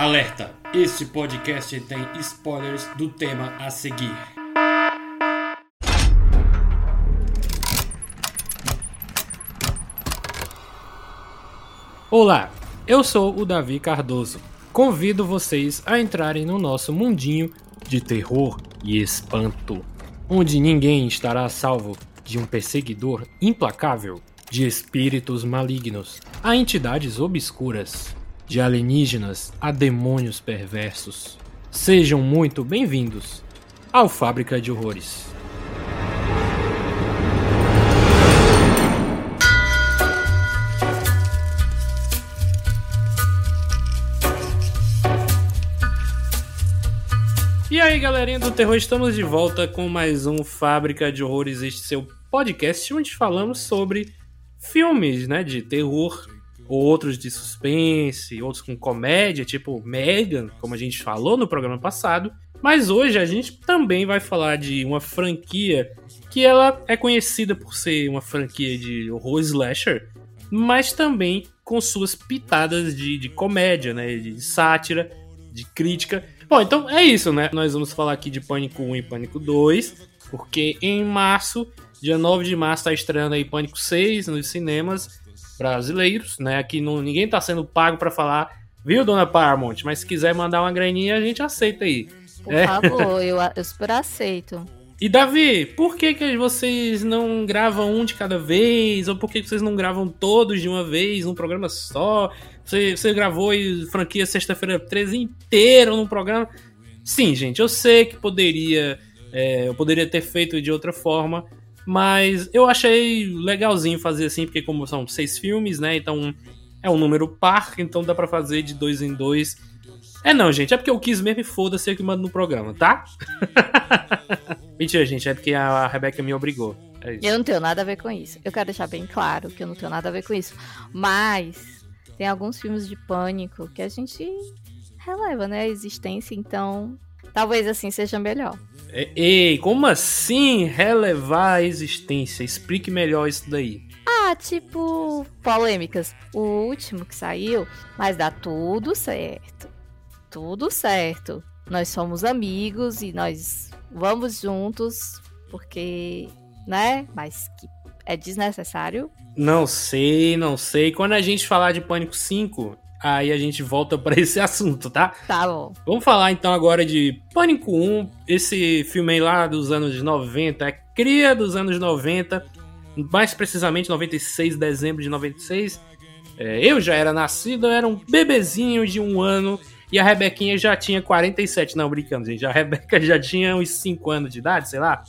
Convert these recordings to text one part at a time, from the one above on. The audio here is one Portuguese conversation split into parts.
Alerta! Este podcast tem spoilers do tema a seguir. Olá, eu sou o Davi Cardoso. Convido vocês a entrarem no nosso mundinho de terror e espanto, onde ninguém estará salvo de um perseguidor implacável, de espíritos malignos a entidades obscuras, de alienígenas a demônios perversos. Sejam muito bem-vindos ao Fábrica de Horrores. E aí, galerinha do terror, estamos de volta com mais um Fábrica de Horrores, este seu podcast onde falamos sobre filmes, né, de terror, outros de suspense, outros com comédia, tipo Megan, como a gente falou no programa passado. Mas hoje a gente também vai falar de uma franquia que ela é conhecida por ser uma franquia de horror slasher, mas também com suas pitadas de, de comédia, né, de sátira, de crítica. Bom, então é isso, né? Nós vamos falar aqui de Pânico 1 e Pânico 2, porque em março Dia 9 de março tá estreando aí Pânico 6 nos cinemas brasileiros, né? Aqui não, ninguém tá sendo pago para falar, viu, dona Paramount? Mas se quiser mandar uma graninha, a gente aceita aí. Por é. favor, eu, eu super aceito. E Davi, por que, que vocês não gravam um de cada vez? Ou por que, que vocês não gravam todos de uma vez, num programa só? Você, você gravou e franquia sexta-feira 13 inteiro num programa? Sim, gente, eu sei que poderia. É, eu poderia ter feito de outra forma, mas eu achei legalzinho fazer assim, porque como são seis filmes, né? Então é um número par, então dá para fazer de dois em dois. É não, gente, é porque eu quis mesmo e foda-se que mando no programa, tá? Mentira, gente, é porque a Rebeca me obrigou. É eu não tenho nada a ver com isso. Eu quero deixar bem claro que eu não tenho nada a ver com isso. Mas tem alguns filmes de pânico que a gente releva, né? A existência, então talvez assim seja melhor. Ei, como assim relevar a existência? Explique melhor isso daí. Ah, tipo, polêmicas. O último que saiu, mas dá tudo certo. Tudo certo. Nós somos amigos e nós vamos juntos, porque, né? Mas que é desnecessário. Não sei, não sei. Quando a gente falar de Pânico 5, aí a gente volta para esse assunto, tá? Tá bom. Vamos falar então agora de Pânico 1, esse filme aí lá dos anos 90, é cria dos anos 90, mais precisamente 96, dezembro de 96. É, eu já era nascido, eu era um bebezinho de um ano e a Rebequinha já tinha 47. Não, brincando, gente. A Rebeca já tinha uns 5 anos de idade, sei lá.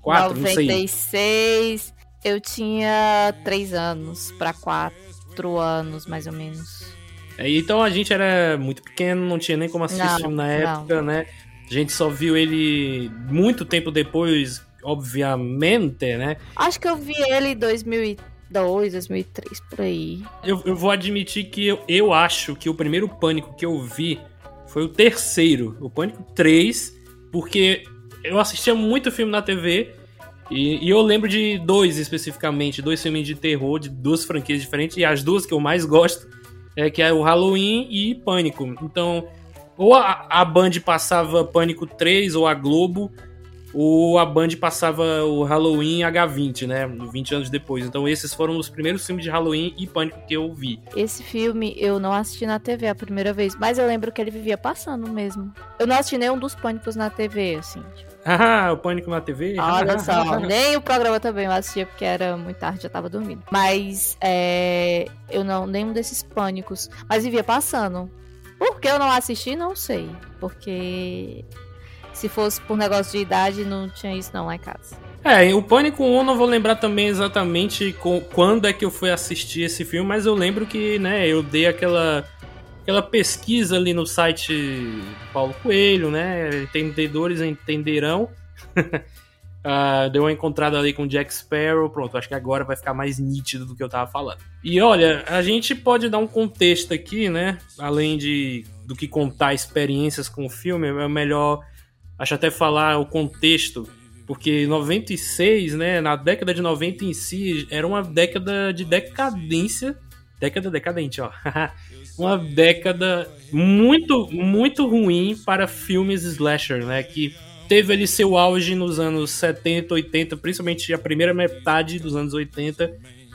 4, 96, não sei. eu tinha 3 anos para 4 anos, mais ou menos. É, então a gente era muito pequeno, não tinha nem como assistir não, filme na época, não. né? A gente só viu ele muito tempo depois, obviamente, né? Acho que eu vi ele em 2002, 2003, por aí. Eu, eu vou admitir que eu, eu acho que o primeiro Pânico que eu vi foi o terceiro, o Pânico 3, porque eu assistia muito filme na TV e, e, eu lembro de dois especificamente, dois filmes de terror, de duas franquias diferentes, e as duas que eu mais gosto é, que é o Halloween e Pânico. Então, ou a, a Band passava Pânico 3 ou a Globo, ou a Band passava o Halloween H20, né? 20 anos depois. Então, esses foram os primeiros filmes de Halloween e Pânico que eu vi. Esse filme eu não assisti na TV a primeira vez, mas eu lembro que ele vivia passando mesmo. Eu não assisti nenhum dos Pânicos na TV, assim. Ah, o Pânico na TV? Olha só, nem o programa também eu assistia porque era muito tarde, já tava dormindo. Mas é, eu não, nenhum desses pânicos. Mas vivia passando. Por que eu não assisti, não sei. Porque se fosse por negócio de idade, não tinha isso não lá em casa. É, o Pânico 1 não vou lembrar também exatamente quando é que eu fui assistir esse filme, mas eu lembro que, né, eu dei aquela aquela pesquisa ali no site Paulo Coelho, né? Entendedores entenderão. uh, deu uma encontrada ali com Jack Sparrow. Pronto, acho que agora vai ficar mais nítido do que eu tava falando. E olha, a gente pode dar um contexto aqui, né? Além de do que contar experiências com o filme, é melhor, acho até falar o contexto. Porque 96, né, na década de 90 em si, era uma década de decadência. Década decadente, ó. uma década muito, muito ruim para filmes slasher, né? Que teve ali seu auge nos anos 70, 80, principalmente a primeira metade dos anos 80.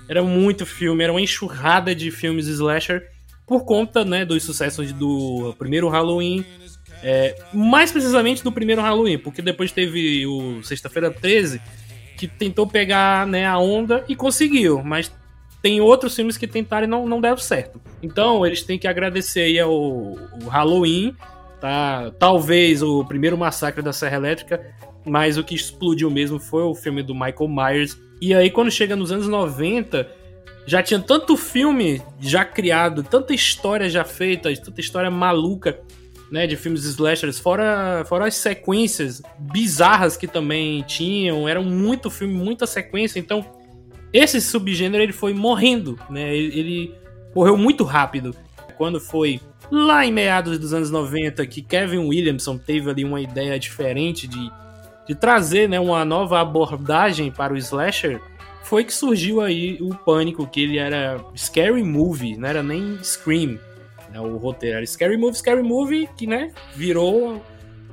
Era muito filme, era uma enxurrada de filmes slasher por conta né, dos sucessos do primeiro Halloween. É, mais precisamente do primeiro Halloween, porque depois teve o Sexta-feira 13, que tentou pegar né, a onda e conseguiu, mas tem outros filmes que tentaram e não, não deram certo. Então, eles têm que agradecer aí ao, ao Halloween, tá? Talvez o primeiro massacre da Serra Elétrica, mas o que explodiu mesmo foi o filme do Michael Myers. E aí, quando chega nos anos 90, já tinha tanto filme já criado, tanta história já feita, tanta história maluca, né, de filmes slashers, fora, fora as sequências bizarras que também tinham, era muito filme, muita sequência, então esse subgênero ele foi morrendo, né? Ele, ele morreu muito rápido. Quando foi lá em meados dos anos 90 que Kevin Williamson teve ali uma ideia diferente de, de trazer né, uma nova abordagem para o slasher, foi que surgiu aí o Pânico, que ele era Scary Movie, não era nem Scream, né, o roteiro era Scary Movie, Scary Movie, que né, virou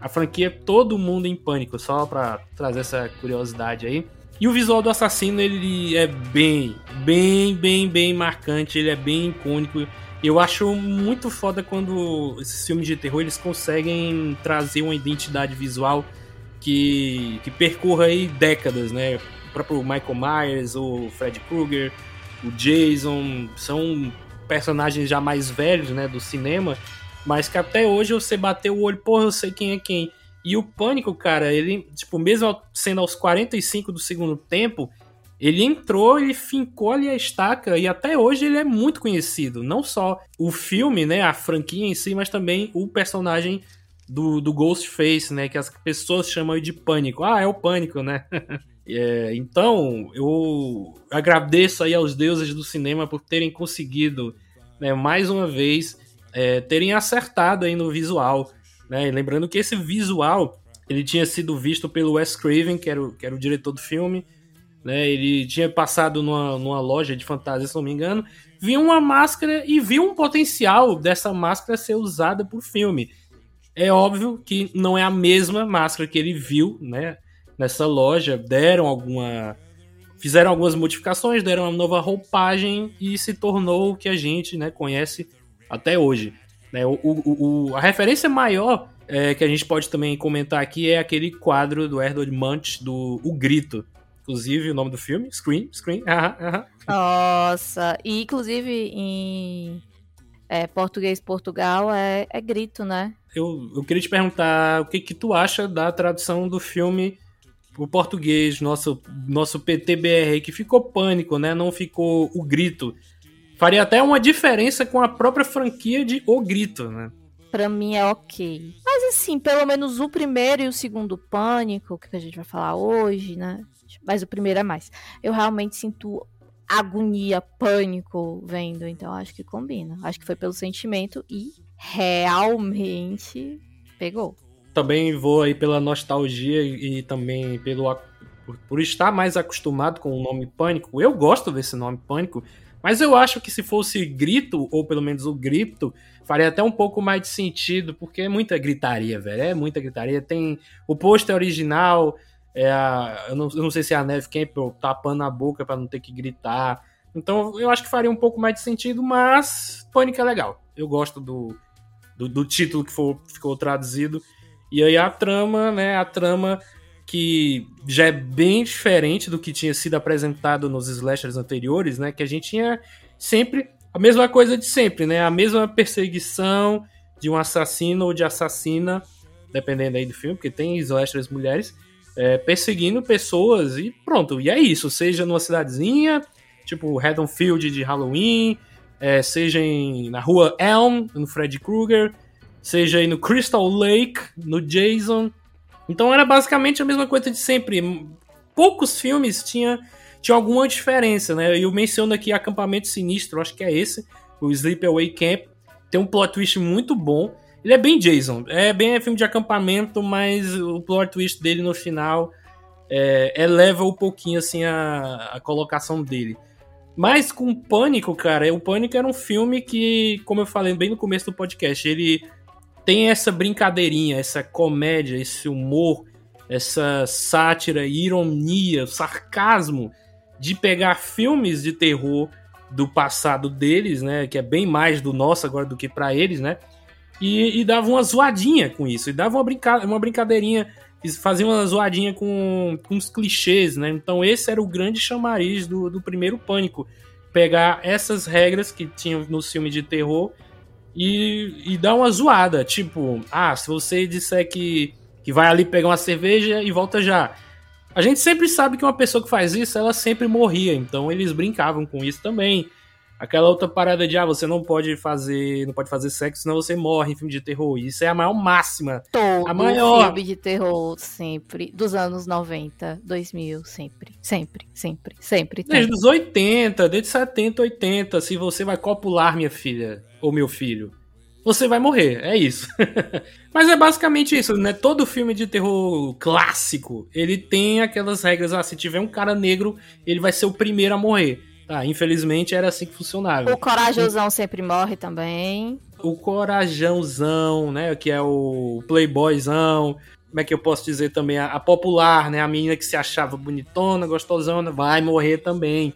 a franquia Todo Mundo em Pânico, só para trazer essa curiosidade aí. E o visual do assassino, ele é bem, bem, bem, bem marcante, ele é bem icônico. Eu acho muito foda quando esses filmes de terror eles conseguem trazer uma identidade visual que, que percorra aí décadas, né? O próprio Michael Myers, o Fred Krueger, o Jason, são personagens já mais velhos, né, do cinema, mas que até hoje você bateu o olho, porra, eu sei quem é quem. E o Pânico, cara, ele, tipo, mesmo sendo aos 45 do segundo tempo, ele entrou e fincou ali a estaca e até hoje ele é muito conhecido. Não só o filme, né, a franquia em si, mas também o personagem do, do Ghostface, né, que as pessoas chamam de Pânico. Ah, é o Pânico, né? é, então, eu agradeço aí aos deuses do cinema por terem conseguido, né, mais uma vez, é, terem acertado aí no visual. Né? Lembrando que esse visual ele tinha sido visto pelo Wes Craven, que era o, que era o diretor do filme. Né? Ele tinha passado numa, numa loja de fantasia, se não me engano, viu uma máscara e viu um potencial dessa máscara ser usada por filme. É óbvio que não é a mesma máscara que ele viu né, nessa loja. Deram alguma. Fizeram algumas modificações, deram uma nova roupagem e se tornou o que a gente né, conhece até hoje. Né? O, o, o, a referência maior é, que a gente pode também comentar aqui é aquele quadro do Edward Munch do O Grito. Inclusive, o nome do filme, Scream, Scream, aham, aham. Nossa, e inclusive em é, português Portugal é, é grito, né? Eu, eu queria te perguntar o que, que tu acha da tradução do filme o português, nosso, nosso PTBR, que ficou pânico, né? Não ficou o grito. Faria até uma diferença com a própria franquia de O Grito, né? Pra mim é ok. Mas assim, pelo menos o primeiro e o segundo Pânico, que a gente vai falar hoje, né? Mas o primeiro é mais. Eu realmente sinto agonia, pânico vendo, então acho que combina. Acho que foi pelo sentimento e realmente pegou. Também vou aí pela nostalgia e também pelo por, por estar mais acostumado com o nome Pânico. Eu gosto desse nome Pânico mas eu acho que se fosse grito, ou pelo menos o grito, faria até um pouco mais de sentido, porque é muita gritaria, velho. É muita gritaria. Tem o pôster original, é a, eu, não, eu não sei se é a Neve Campbell tapando a boca para não ter que gritar. Então eu acho que faria um pouco mais de sentido, mas Pânico é legal. Eu gosto do, do, do título que for, ficou traduzido. E aí a trama, né? A trama que já é bem diferente do que tinha sido apresentado nos slashers anteriores, né? Que a gente tinha sempre a mesma coisa de sempre, né? A mesma perseguição de um assassino ou de assassina, dependendo aí do filme, porque tem slashers mulheres, é, perseguindo pessoas e pronto. E é isso, seja numa cidadezinha, tipo Haddonfield de Halloween, é, seja em, na rua Elm, no Fred Krueger, seja aí no Crystal Lake, no Jason, então era basicamente a mesma coisa de sempre. Poucos filmes tinham tinha alguma diferença, né? Eu menciono aqui Acampamento Sinistro, acho que é esse, o Sleepaway Camp. Tem um plot twist muito bom. Ele é bem Jason, é bem filme de acampamento, mas o plot twist dele no final é, eleva um pouquinho assim a, a colocação dele. Mas com Pânico, cara, o Pânico era um filme que, como eu falei bem no começo do podcast, ele tem essa brincadeirinha, essa comédia, esse humor, essa sátira, ironia, sarcasmo de pegar filmes de terror do passado deles, né, que é bem mais do nosso agora do que para eles, né? E, e, dava uma zoadinha com isso, e dava uma, brinca uma brincadeirinha, fazia uma zoadinha com, com os clichês, né? Então esse era o grande chamariz do, do primeiro Pânico, pegar essas regras que tinham no filme de terror e, e dar uma zoada, tipo, ah, se você disser que, que vai ali pegar uma cerveja e volta já. A gente sempre sabe que uma pessoa que faz isso, ela sempre morria, então eles brincavam com isso também. Aquela outra parada de, ah, você não pode fazer, não pode fazer sexo, senão você morre em filme de terror. Isso é a maior máxima. Todo a maior. filme de terror, sempre. Dos anos 90, 2000, sempre. Sempre, sempre, sempre. Desde os 80, desde 70, 80. Se você vai copular, minha filha, ou meu filho, você vai morrer. É isso. Mas é basicamente isso, né? Todo filme de terror clássico, ele tem aquelas regras. Ah, se tiver um cara negro, ele vai ser o primeiro a morrer. Ah, infelizmente era assim que funcionava. O Corajãozão sempre morre também. O Corajãozão, né? Que é o Playboyzão. Como é que eu posso dizer também? A, a popular, né? A menina que se achava bonitona, gostosona, vai morrer também.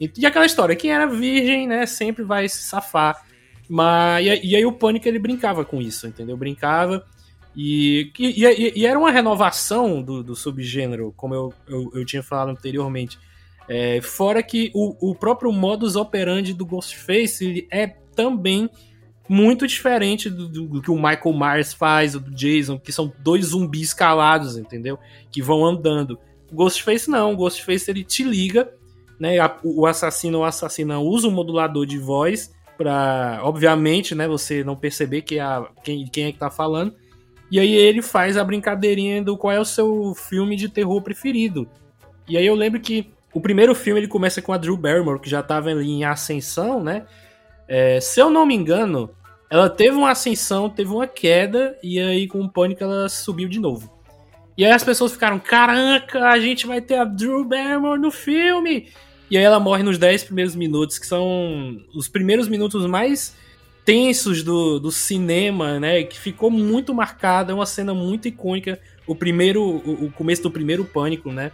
E, e aquela história, quem era virgem, né? Sempre vai se safar. Mas, e, e aí o Pânico ele brincava com isso, entendeu? Brincava. E, e, e, era uma renovação do, do subgênero, como eu, eu, eu tinha falado anteriormente. É, fora que o, o próprio modus operandi do Ghostface é também muito diferente do, do, do, que o Michael Myers faz, ou do Jason, que são dois zumbis calados, entendeu? Que vão andando. O Ghostface não, o Ghostface ele te liga, né? O assassino ou assassina usa um modulador de voz para, obviamente, né, você não perceber que a, quem, quem é que tá falando. E aí ele faz a brincadeirinha do qual é o seu filme de terror preferido. E aí eu lembro que o primeiro filme ele começa com a Drew Barrymore, que já estava ali em ascensão, né? É, se eu não me engano, ela teve uma ascensão, teve uma queda, e aí com o pânico ela subiu de novo. E aí as pessoas ficaram, caraca, a gente vai ter a Drew Barrymore no filme! E aí ela morre nos 10 primeiros minutos, que são os primeiros minutos mais tensos do, do cinema, né? Que ficou muito marcada, é uma cena muito icônica. O primeiro, o, o começo do primeiro pânico, né?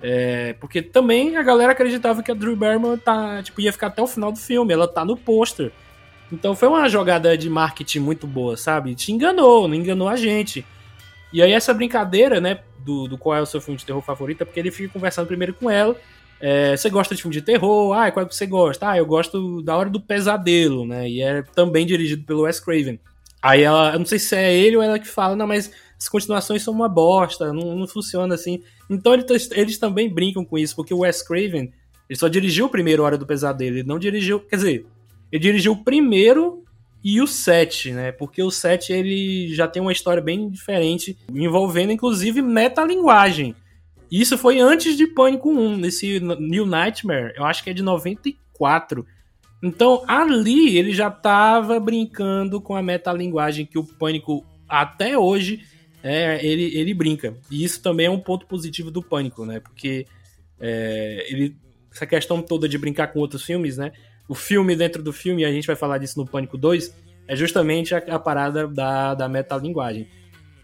É, porque também a galera acreditava que a Drew Barrymore tá, tipo, ia ficar até o final do filme, ela tá no pôster. Então foi uma jogada de marketing muito boa, sabe? Te enganou, não enganou a gente. E aí essa brincadeira, né, do, do qual é o seu filme de terror favorito, é porque ele fica conversando primeiro com ela. É, você gosta de filme de terror? Ah, qual é que você gosta? Ah, eu gosto da Hora do Pesadelo, né? E é também dirigido pelo Wes Craven. Aí ela, eu não sei se é ele ou ela que fala, não, mas as continuações são uma bosta, não, não funciona assim. Então eles, eles também brincam com isso, porque o Wes Craven, ele só dirigiu o primeiro Hora do Pesadelo, ele não dirigiu, quer dizer, ele dirigiu o primeiro e o 7, né? Porque o 7 ele já tem uma história bem diferente, envolvendo inclusive metalinguagem. Isso foi antes de Pânico 1, nesse New Nightmare, eu acho que é de 94. Então, ali ele já estava brincando com a metalinguagem que o Pânico até hoje é, ele, ele brinca. E isso também é um ponto positivo do Pânico, né? Porque é, ele, essa questão toda de brincar com outros filmes, né? O filme dentro do filme, a gente vai falar disso no Pânico 2, é justamente a, a parada da, da metalinguagem.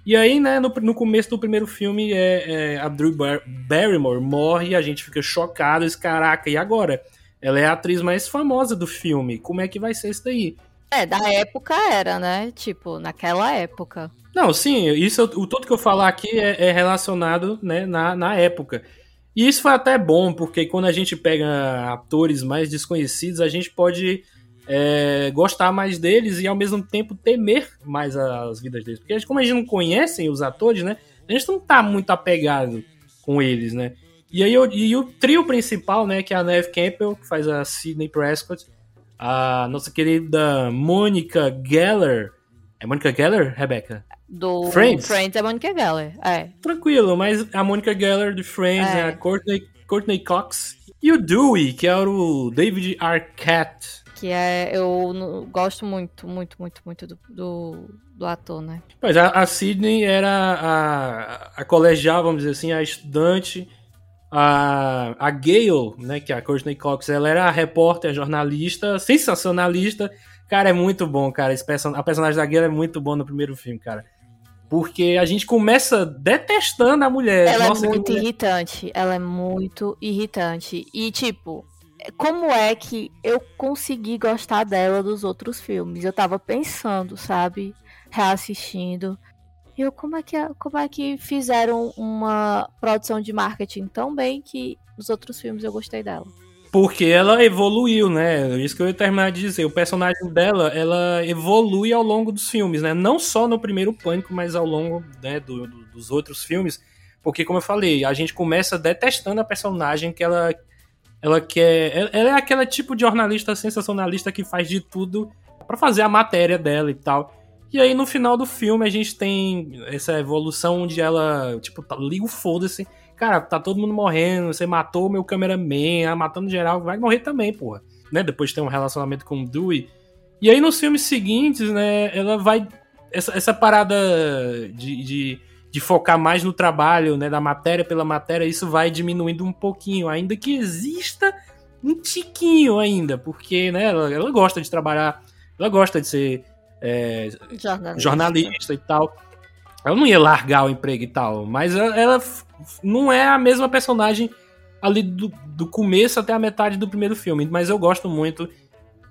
E aí, né, no, no começo do primeiro filme, é, é a Drew Bar Barrymore morre e a gente fica chocado, diz, caraca, e agora? Ela é a atriz mais famosa do filme, como é que vai ser isso daí? É, da época era, né? Tipo, naquela época. Não, sim, isso o tudo que eu falar aqui é, é, relacionado né, na, na época. E isso foi até bom, porque quando a gente pega atores mais desconhecidos, a gente pode é, gostar mais deles e ao mesmo tempo temer mais as vidas deles. Porque como a gente não conhece os atores, né? A gente não tá muito apegado com eles, né? E aí e o trio principal, né, que é a Neve Campbell, que faz a Sidney Prescott, a nossa querida Mônica Geller. É Mônica Geller, Rebecca? Do Friends, Friends é a Monica Geller. É. Tranquilo, mas a Monica Geller de Friends é, é a Courtney, Courtney Cox. E o Dewey, que é o David Arquette. Que é. Eu gosto muito, muito, muito, muito do, do, do ator, né? Pois a, a Sidney era a, a colegial, vamos dizer assim, a estudante. A, a Gale, né, que é a Courtney Cox, ela era repórter, jornalista, sensacionalista. Cara, é muito bom, cara. Esse person a personagem da Gale é muito bom no primeiro filme, cara. Porque a gente começa detestando a mulher. Ela Nossa, é muito mulher... irritante. Ela é muito irritante. E, tipo, como é que eu consegui gostar dela dos outros filmes? Eu tava pensando, sabe? Reassistindo. Eu, como é que, como é que fizeram uma produção de marketing tão bem que nos outros filmes eu gostei dela? Porque ela evoluiu, né? Isso que eu ia terminar de dizer. O personagem dela, ela evolui ao longo dos filmes, né? Não só no primeiro Pânico, mas ao longo né, do, do, dos outros filmes. Porque, como eu falei, a gente começa detestando a personagem que ela, ela quer. Ela é aquele tipo de jornalista sensacionalista que faz de tudo para fazer a matéria dela e tal. E aí no final do filme a gente tem essa evolução onde ela, tipo, tá, liga o foda-se. Cara, tá todo mundo morrendo, você matou o meu cameraman, ah, matando geral, vai morrer também, porra. Né? Depois de ter um relacionamento com o Dewey. E aí nos filmes seguintes, né, ela vai. Essa, essa parada de, de, de, focar mais no trabalho, né, da matéria pela matéria, isso vai diminuindo um pouquinho, ainda que exista um tiquinho ainda, porque, né, ela, ela gosta de trabalhar, ela gosta de ser é, jornalista. jornalista. e tal. Ela não ia largar o emprego e tal, mas ela, ela não é a mesma personagem ali do, do, começo até a metade do primeiro filme. Mas eu gosto muito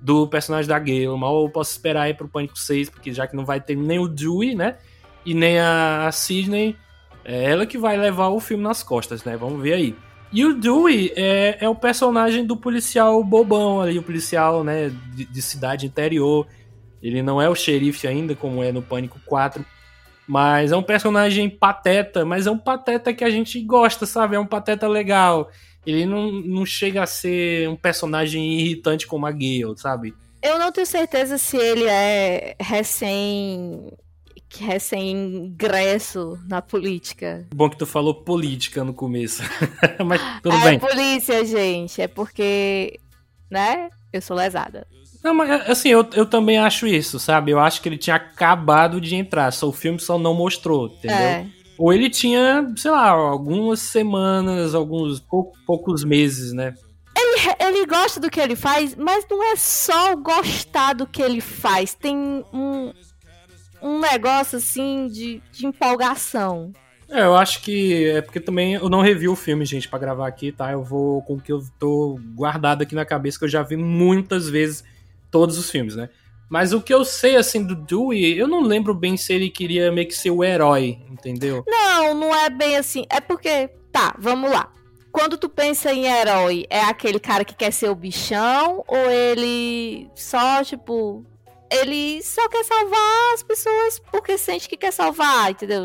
do personagem da Gale. Mal eu posso esperar aí pro Pânico 6, porque já que não vai ter nem o Dewey, né? E nem a, a Sidney, é ela que vai levar o filme nas costas, né? Vamos ver aí. E o Dewey é, é o personagem do policial bobão ali, o policial, né, de, de cidade interior ele não é o xerife ainda, como é no Pânico 4. Mas é um personagem pateta, mas é um pateta que a gente gosta, sabe? É um pateta legal. Ele não, não chega a ser um personagem irritante como a Gale, sabe? Eu não tenho certeza se ele é recém recém-ingresso na política. Bom que tu falou política no começo. Mas tudo é bem. É polícia, gente. É porque, né? Eu sou lesada. Não, mas assim, eu, eu também acho isso, sabe? Eu acho que ele tinha acabado de entrar, só o filme só não mostrou, entendeu? É. Ou ele tinha, sei lá, algumas semanas, alguns pou, poucos meses, né? Ele, ele gosta do que ele faz, mas não é só gostar do que ele faz. Tem um, um negócio assim de, de empolgação. É, eu acho que é porque também eu não revi o filme, gente, para gravar aqui, tá? Eu vou com o que eu tô guardado aqui na cabeça, que eu já vi muitas vezes todos os filmes, né? Mas o que eu sei, assim, do Dewey, eu não lembro bem se ele queria meio que ser o herói, entendeu? Não, não é bem assim. É porque, tá, vamos lá. Quando tu pensa em herói, é aquele cara que quer ser o bichão ou ele só, tipo, ele só quer salvar as pessoas porque sente que quer salvar, entendeu?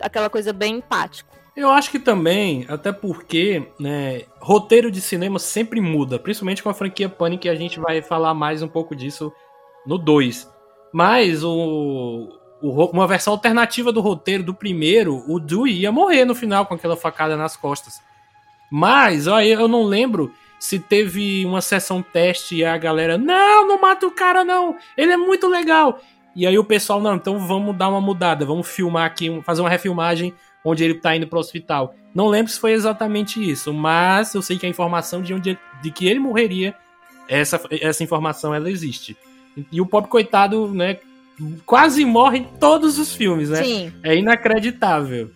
Aquela coisa bem empática. Eu acho que também, até porque, né, roteiro de cinema sempre muda, principalmente com a franquia Panic, a gente vai falar mais um pouco disso no 2. Mas o, o, uma versão alternativa do roteiro do primeiro, o Dewey ia morrer no final com aquela facada nas costas. Mas, ó, eu não lembro se teve uma sessão teste e a galera, não, não mata o cara não, ele é muito legal. E aí o pessoal, não, então vamos dar uma mudada, vamos filmar aqui, fazer uma refilmagem onde ele tá indo pro hospital. Não lembro se foi exatamente isso, mas eu sei que a informação de, onde, de que ele morreria, essa, essa informação ela existe. E o pobre coitado, né, quase morre em todos os filmes, né? Sim. É inacreditável.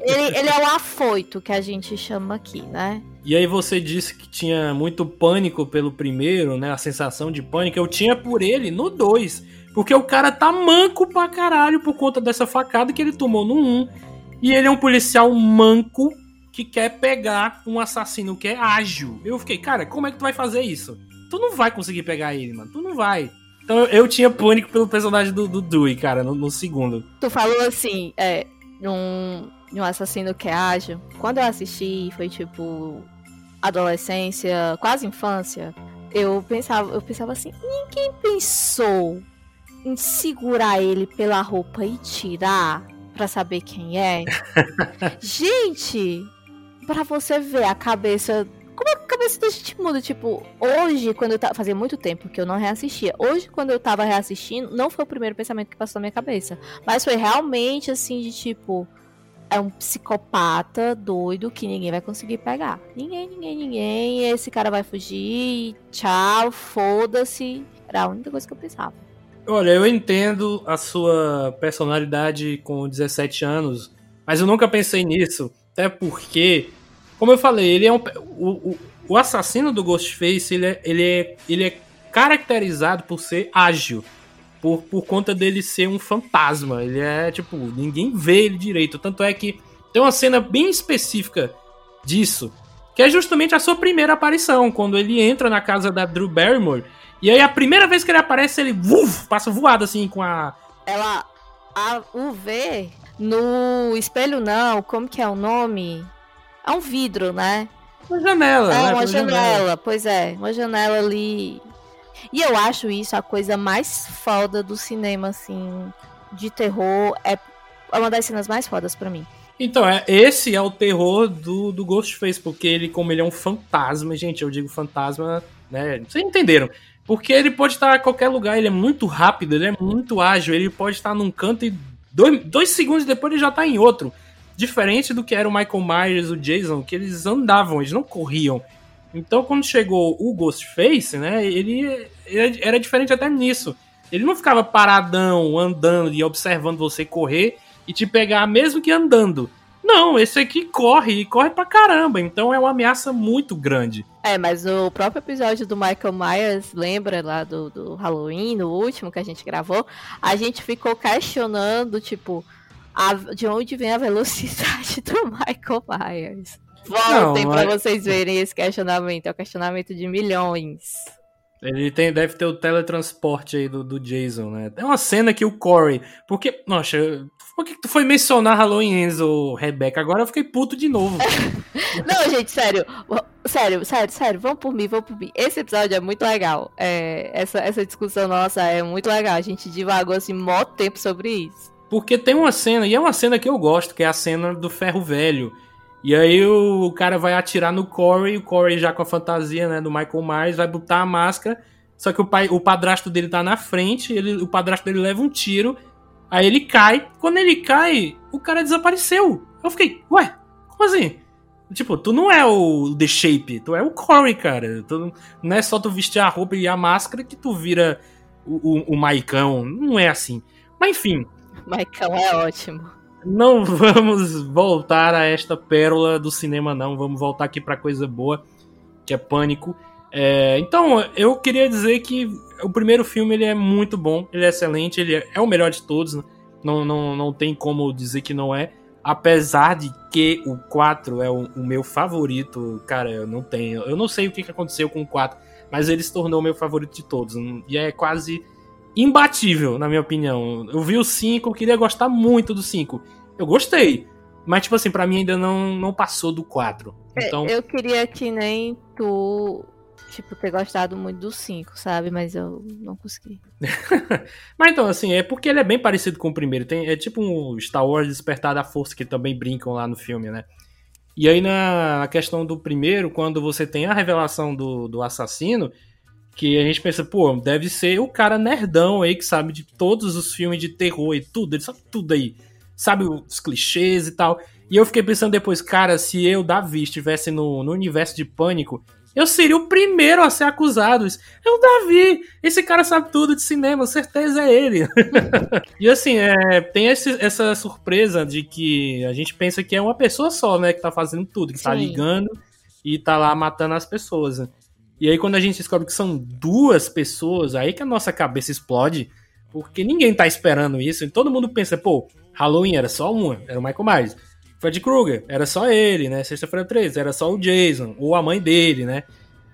Ele, ele, é o afoito que a gente chama aqui, né? E aí você disse que tinha muito pânico pelo primeiro, né? A sensação de pânico. Eu tinha por ele no 2. Porque o cara tá manco pra caralho por conta dessa facada que ele tomou no 1. Um. E ele é um policial manco que quer pegar um assassino que é ágil. Eu fiquei, cara, como é que tu vai fazer isso? Tu não vai conseguir pegar ele, mano. Tu não vai. Então eu, tinha pânico pelo personagem do, do Dewey, cara, no, no, segundo. Tu falou assim, é, num, num assassino que é ágil. Quando eu assisti, foi tipo adolescência, quase infância. Eu pensava, eu pensava assim, ninguém pensou em segurar ele pela roupa e tirar para saber quem é. gente, para você ver a cabeça. Como a cabeça da gente muda? Tipo, hoje, quando eu tava. Fazia muito tempo que eu não reassistia. Hoje, quando eu tava reassistindo, não foi o primeiro pensamento que passou na minha cabeça. Mas foi realmente assim, de tipo. é um psicopata doido que ninguém vai conseguir pegar. Ninguém, ninguém, ninguém. Esse cara vai fugir. Tchau, foda-se. Era a única coisa que eu pensava. Olha, eu entendo a sua personalidade com 17 anos, mas eu nunca pensei nisso. Até porque, como eu falei, ele é um. O, o, o assassino do Ghostface, ele é, ele, é, ele é caracterizado por ser ágil. Por, por conta dele ser um fantasma. Ele é, tipo, ninguém vê ele direito. Tanto é que tem uma cena bem específica disso. Que é justamente a sua primeira aparição. Quando ele entra na casa da Drew Barrymore e aí a primeira vez que ele aparece, ele uf, passa voado assim com a. Ela. A, o V no espelho não, como que é o nome? É um vidro, né? Uma janela, é, né? uma janela, janela, pois é, uma janela ali. E eu acho isso a coisa mais foda do cinema, assim, de terror. É, é uma das cenas mais fodas para mim. Então, é, esse é o terror do, do Ghostface, porque ele, como ele é um fantasma, gente, eu digo fantasma, né? Vocês entenderam. Porque ele pode estar em qualquer lugar, ele é muito rápido, ele é muito ágil, ele pode estar num canto e dois, dois segundos depois ele já está em outro. Diferente do que era o Michael Myers, o Jason, que eles andavam, eles não corriam. Então, quando chegou o Ghostface, né, ele, ele era diferente até nisso. Ele não ficava paradão, andando e observando você correr e te pegar, mesmo que andando. Não, esse aqui corre e corre pra caramba, então é uma ameaça muito grande. É, mas o próprio episódio do Michael Myers, lembra lá do, do Halloween, no último que a gente gravou, a gente ficou questionando, tipo, a, de onde vem a velocidade do Michael Myers. Voltem para mas... vocês verem esse questionamento, é o questionamento de milhões. Ele tem, deve ter o teletransporte aí do, do Jason, né? Tem uma cena que o Corey. Porque, nossa, por que tu foi mencionar Halloween Enzo, Rebeca? Agora eu fiquei puto de novo. Não, gente, sério. Sério, sério, sério. Vamos por mim, vamos por mim. Esse episódio é muito legal. É, essa, essa discussão nossa é muito legal. A gente divagou assim, mó tempo sobre isso. Porque tem uma cena, e é uma cena que eu gosto, que é a cena do ferro velho. E aí o cara vai atirar no Corey, o Corey já com a fantasia, né, do Michael Myers, vai botar a máscara, só que o, pai, o padrasto dele tá na frente, ele, o padrasto dele leva um tiro, aí ele cai, quando ele cai, o cara desapareceu. Eu fiquei, ué, como assim? Tipo, tu não é o The Shape, tu é o Corey, cara. Tu, não é só tu vestir a roupa e a máscara que tu vira o, o, o Maicão, não é assim. Mas enfim. Maicão é ótimo não vamos voltar a esta pérola do cinema, não. Vamos voltar aqui para coisa boa, que é Pânico. É, então, eu queria dizer que o primeiro filme ele é muito bom, ele é excelente, ele é o melhor de todos. Né? Não, não, não tem como dizer que não é. Apesar de que o 4 é o, o meu favorito, cara, eu não tenho. Eu não sei o que, que aconteceu com o 4, mas ele se tornou o meu favorito de todos. E é quase imbatível, na minha opinião. Eu vi o 5, queria gostar muito do 5. Eu gostei. Mas, tipo assim, pra mim ainda não, não passou do 4. É, então... Eu queria que nem tu, tipo, ter gostado muito do 5, sabe? Mas eu não consegui. Mas então, assim, é porque ele é bem parecido com o primeiro. Tem, é tipo um Star Wars Despertar da Força, que também brincam lá no filme, né? E aí, na questão do primeiro, quando você tem a revelação do, do assassino, que a gente pensa, pô, deve ser o cara nerdão aí que sabe de todos os filmes de terror e tudo, ele sabe tudo aí, sabe os clichês e tal. E eu fiquei pensando depois, cara, se eu, Davi, estivesse no, no universo de pânico, eu seria o primeiro a ser acusado. É o Davi, esse cara sabe tudo de cinema, certeza é ele. e assim, é, tem esse, essa surpresa de que a gente pensa que é uma pessoa só, né, que tá fazendo tudo, que tá Sim. tá ligando e tá lá matando as pessoas. E aí, quando a gente descobre que são duas pessoas, aí que a nossa cabeça explode, porque ninguém tá esperando isso. E todo mundo pensa, pô, Halloween era só uma, era o Michael Myers. Fred Krueger, era só ele, né? Sexta-feira 13, era só o Jason, ou a mãe dele, né?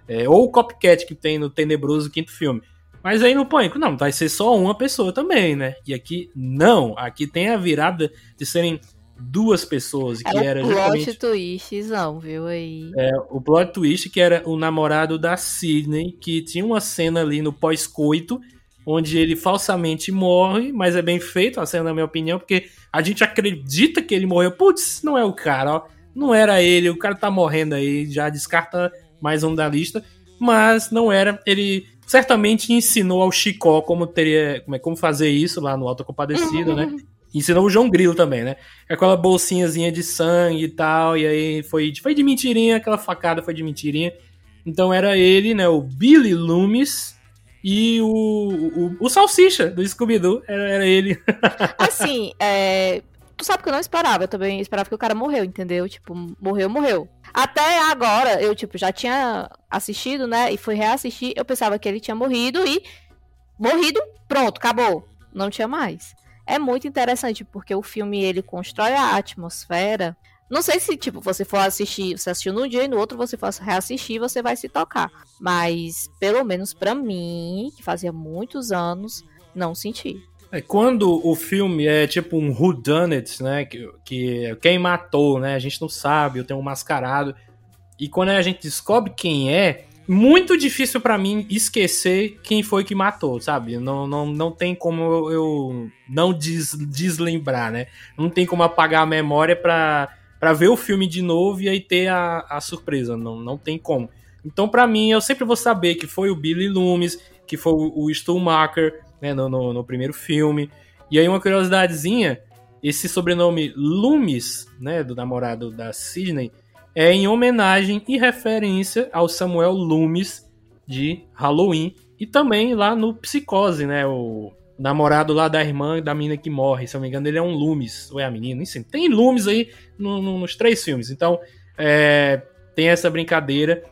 É, ou o Copycat que tem no Tenebroso quinto filme. Mas aí no Pânico, não, vai ser só uma pessoa também, né? E aqui, não. Aqui tem a virada de serem duas pessoas, que é era o plot twistzão, viu aí? É, o plot twist que era o namorado da Sidney, que tinha uma cena ali no pós-coito, onde ele falsamente morre, mas é bem feito a cena, na minha opinião, porque a gente acredita que ele morreu. Putz, não é o cara, ó. Não era ele, o cara tá morrendo aí, já descarta mais um da lista. Mas não era, ele certamente ensinou ao Chicó como teria, como, é, como fazer isso lá no Auto Compadecido, né? ensinou o João Grilo também, né? Aquela bolsinhazinha de sangue e tal, e aí foi, foi de mentirinha, aquela facada foi de mentirinha. Então era ele, né, o Billy Loomis e o, o, o Salsicha do Scooby-Doo, era, era ele. Assim, é, tu sabe que eu não esperava, eu também esperava que o cara morreu, entendeu? Tipo, morreu, morreu. Até agora, eu, tipo, já tinha assistido, né, e fui reassistir, eu pensava que ele tinha morrido e... Morrido, pronto, acabou. Não tinha mais. É muito interessante, porque o filme, ele constrói a atmosfera não sei se, tipo, você for assistir, você assistiu num dia e no outro você for reassistir, você vai se tocar. Mas, pelo menos para mim, que fazia muitos anos, não senti. É, quando o filme é tipo um who done it, né, que, que quem matou, né, a gente não sabe, eu tenho um mascarado. E quando a gente descobre quem é, muito difícil para mim esquecer quem foi que matou, sabe? Não, não, não tem como eu, eu não des, deslembrar, né? Não tem como apagar a memória pra para ver o filme de novo e aí ter a, a surpresa. Não, não tem como. Então, para mim, eu sempre vou saber que foi o Billy Loomis, que foi o, Stuhlmacher, né, no, no, no, primeiro filme. E aí, uma curiosidadezinha, esse sobrenome Loomis, né, do namorado da Sidney, é em homenagem e referência ao Samuel Loomis de Halloween. E também lá no Psicose, né, o namorado lá da irmã da menina que morre, se eu não me engano, ele é um Loomis, ou é a menina, enfim, tem Loomis aí no, no, nos três filmes, então é, tem essa brincadeira.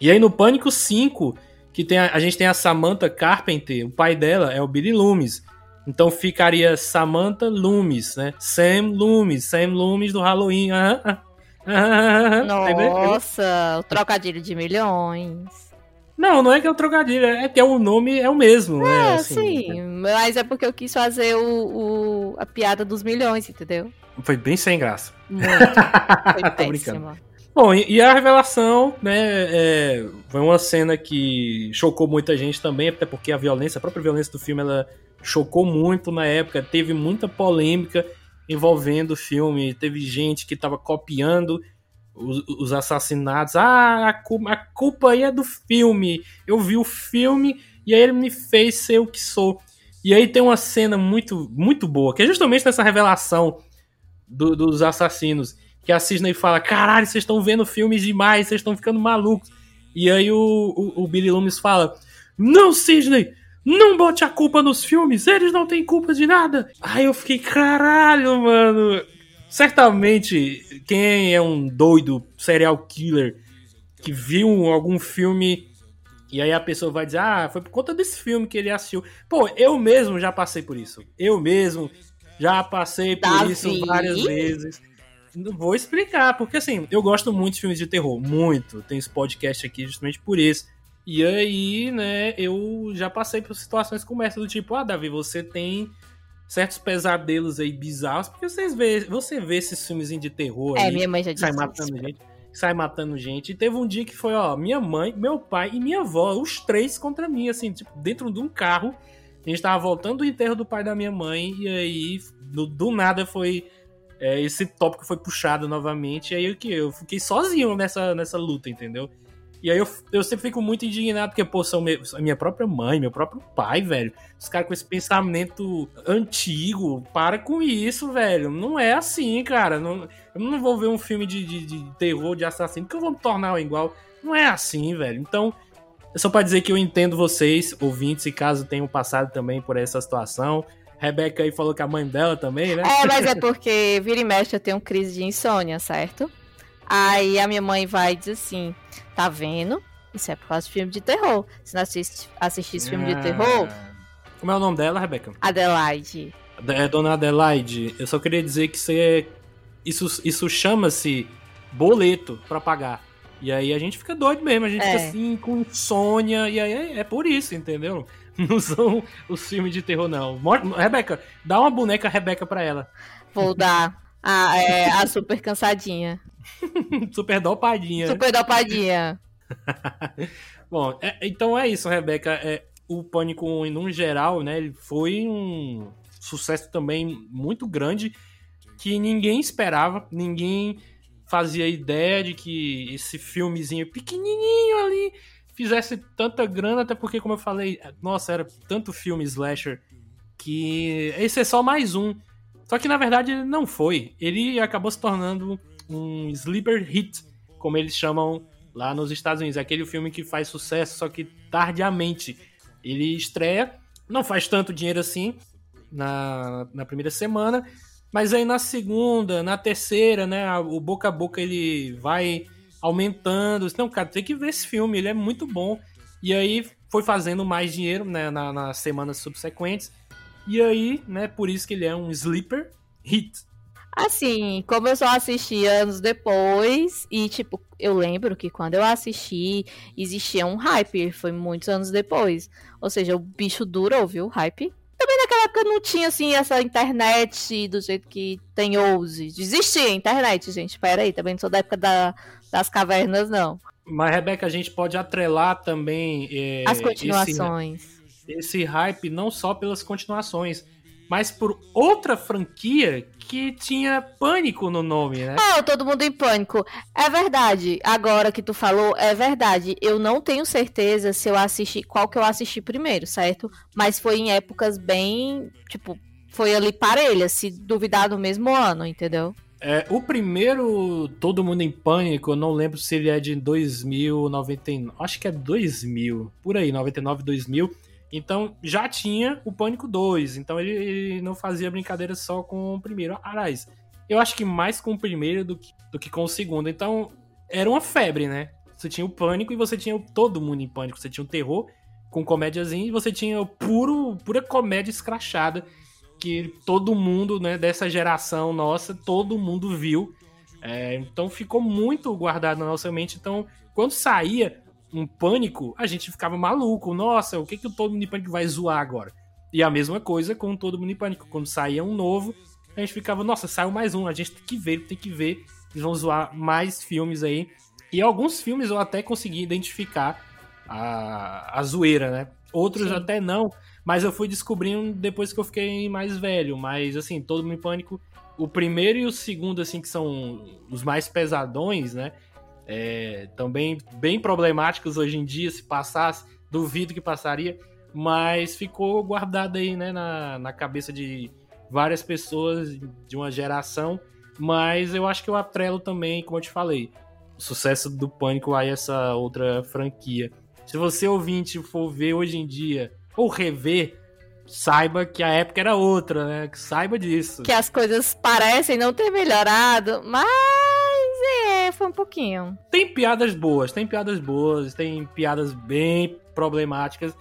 E aí no Pânico 5, que tem a, a, gente tem a Samantha Carpenter, o pai dela é o Billy Loomis, então ficaria Samantha Loomis, né? Sam Loomis, Sam Loomis do Halloween. Ah, ah, ah, Nossa, o trocadilho de milhões. Não, não é que é o trocadilho, é que é o nome é o mesmo, né, é, né? Assim, sim, mas é porque eu quis fazer o, o, a piada dos milhões, entendeu? Foi bem sem graça. Muito. Foi péssima. Bom, e a revelação, né, é, foi uma cena que chocou muita gente também, até porque a violência, a própria violência do filme, ela chocou muito na época, teve muita polêmica envolvendo o filme, teve gente que estava copiando os, os, assassinatos. Ah, a culpa, a culpa aí é do filme. Eu vi o filme e aí ele me fez ser o que sou. E aí tem uma cena muito, muito boa, que é justamente nessa revelação do, dos assassinos. Que a Cisney fala: Caralho, vocês estão vendo filmes demais, vocês estão ficando malucos. E aí o, o, o Billy Loomis fala: Não, Cisney, não bote a culpa nos filmes, eles não têm culpa de nada. Aí eu fiquei, caralho, mano certamente quem é um doido serial killer que viu algum filme e aí a pessoa vai dizer: "Ah, foi por conta desse filme que ele assistiu". Pô, eu mesmo já passei por isso. Eu mesmo já passei por Davi? isso várias vezes. Vou explicar, porque assim, eu gosto muito de filmes de terror, muito. Tem esse podcast aqui justamente por isso. E aí, né, eu já passei por situações como essa do tipo, ah, Davi, você tem certos pesadelos aí bizarros, porque vocês vê, você vê esses filmes de terror é, aí, minha mãe já disse sai matando isso. gente, sai matando gente. E teve um dia que foi, ó, minha mãe, meu pai e minha avó, os três contra mim, assim, tipo, dentro de um carro. A gente tava voltando do enterro do pai da minha mãe, e aí, do, do nada foi. É, esse tópico foi puxado novamente, e aí o que? Eu fiquei sozinho nessa, nessa luta, entendeu? E aí eu, eu sempre fico muito indignado, porque, pô, são a minha própria mãe, meu próprio pai, velho. Os caras com esse pensamento antigo, para com isso, velho. Não é assim, cara. Não, eu não vou ver um filme de, de, de terror, de assassino, que eu vou me tornar igual. Não é assim, velho. Então, é só pra dizer que eu entendo vocês, ouvintes, e caso tenham passado também por essa situação. Rebeca aí falou que a mãe dela também, né? É, mas é porque vira e mexe eu tenho crise de insônia, certo? Aí a minha mãe vai dizer assim: tá vendo? Isso é por causa de filme de terror. Se não assiste, assistisse filme ah. de terror. Como é o nome dela, Rebeca? Adelaide. É Dona Adelaide. Eu só queria dizer que você. Isso, isso chama-se boleto para pagar. E aí a gente fica doido mesmo, a gente é. fica assim, com insônia, e aí é, é, por isso, entendeu? Não são os filmes de terror, não. Rebeca, dá uma boneca Rebeca pra ela. Vou dar. A, é, a super cansadinha. Super dopadinha. Super dopadinha. Bom, é, então é isso, Rebeca. É, o Pânico, no geral, né, ele foi um sucesso também muito grande que ninguém esperava, ninguém fazia ideia de que esse filmezinho pequenininho ali fizesse tanta grana, até porque, como eu falei, nossa, era tanto filme slasher que esse é só mais um Só que na verdade ele não foi. Ele acabou se tornando um sleeper hit, como eles chamam lá nos Estados Unidos. Aquele filme que faz sucesso, só que tardiamente. Ele estreia, não faz tanto dinheiro assim na, na primeira semana, mas aí na segunda, na terceira, né, o boca a boca ele vai aumentando. Não, cara, tem que ver esse filme, ele é muito bom. E aí foi fazendo mais dinheiro né, na, nas semanas subsequentes. E aí, né, por isso que ele é um sleeper hit. Assim, como eu só assisti anos depois, e tipo, eu lembro que quando eu assisti, existia um hype, foi muitos anos depois. Ou seja, o bicho durou, viu? O hype. Também naquela época não tinha, assim, essa internet do jeito que tem hoje. Existia a internet, gente. Pera aí, também não sou da época da, das cavernas, não. Mas, Rebeca, a gente pode atrelar também. É, As continuações. Esse, esse hype não só pelas continuações, mas por outra franquia que tinha pânico no nome, né? É, todo mundo em pânico. É verdade. Agora que tu falou, é verdade. Eu não tenho certeza se eu assisti qual que eu assisti primeiro, certo? Mas foi em épocas bem, tipo, foi ali parelha, se duvidar do mesmo ano, entendeu? É, o primeiro Todo Mundo em Pânico, eu não lembro se ele é de 2000, 99, acho que é 2000, por aí, 99, 2000. Então já tinha o Pânico 2, então ele, ele não fazia brincadeira só com o primeiro. Aliás, eu acho que mais com o primeiro do que, do que com o segundo. Então era uma febre, né? Você tinha o Pânico e você tinha o Todo Mundo em Pânico. Você tinha o terror com comédiazinha e você tinha o puro, pura comédia escrachada que todo mundo, né, dessa geração nossa, todo mundo viu. É, então ficou muito guardado na nossa mente. Então, quando saía um pânico, a gente ficava maluco. Nossa, o que, que o Todo Mundo em Pânico vai zoar agora? E a mesma coisa com o Todo Mundo em Pânico. Quando saía um novo, a gente ficava, nossa, saiu mais um, a gente tem que ver, tem que ver. Eles vão zoar mais filmes aí. E alguns filmes eu até consegui identificar a, a zoeira, né? Outros Sim. até não. Mas eu fui descobrindo depois que eu fiquei mais velho. Mas, assim, Todo Mundo em Pânico, o primeiro e o segundo, assim, que são os mais pesadões, né? É, também bem problemáticos hoje em dia, se passasse, duvido que passaria. Mas ficou guardado aí, né, na, na cabeça de várias pessoas de uma geração. Mas eu acho que eu atrelo também, como eu te falei, o sucesso do Pânico a essa outra franquia. Se você ouvinte for ver hoje em dia ou rever, saiba que a época era outra, né? Saiba disso. Que as coisas parecem não ter melhorado, mas é, foi um pouquinho. Tem piadas boas, tem piadas boas, tem piadas bem problemáticas,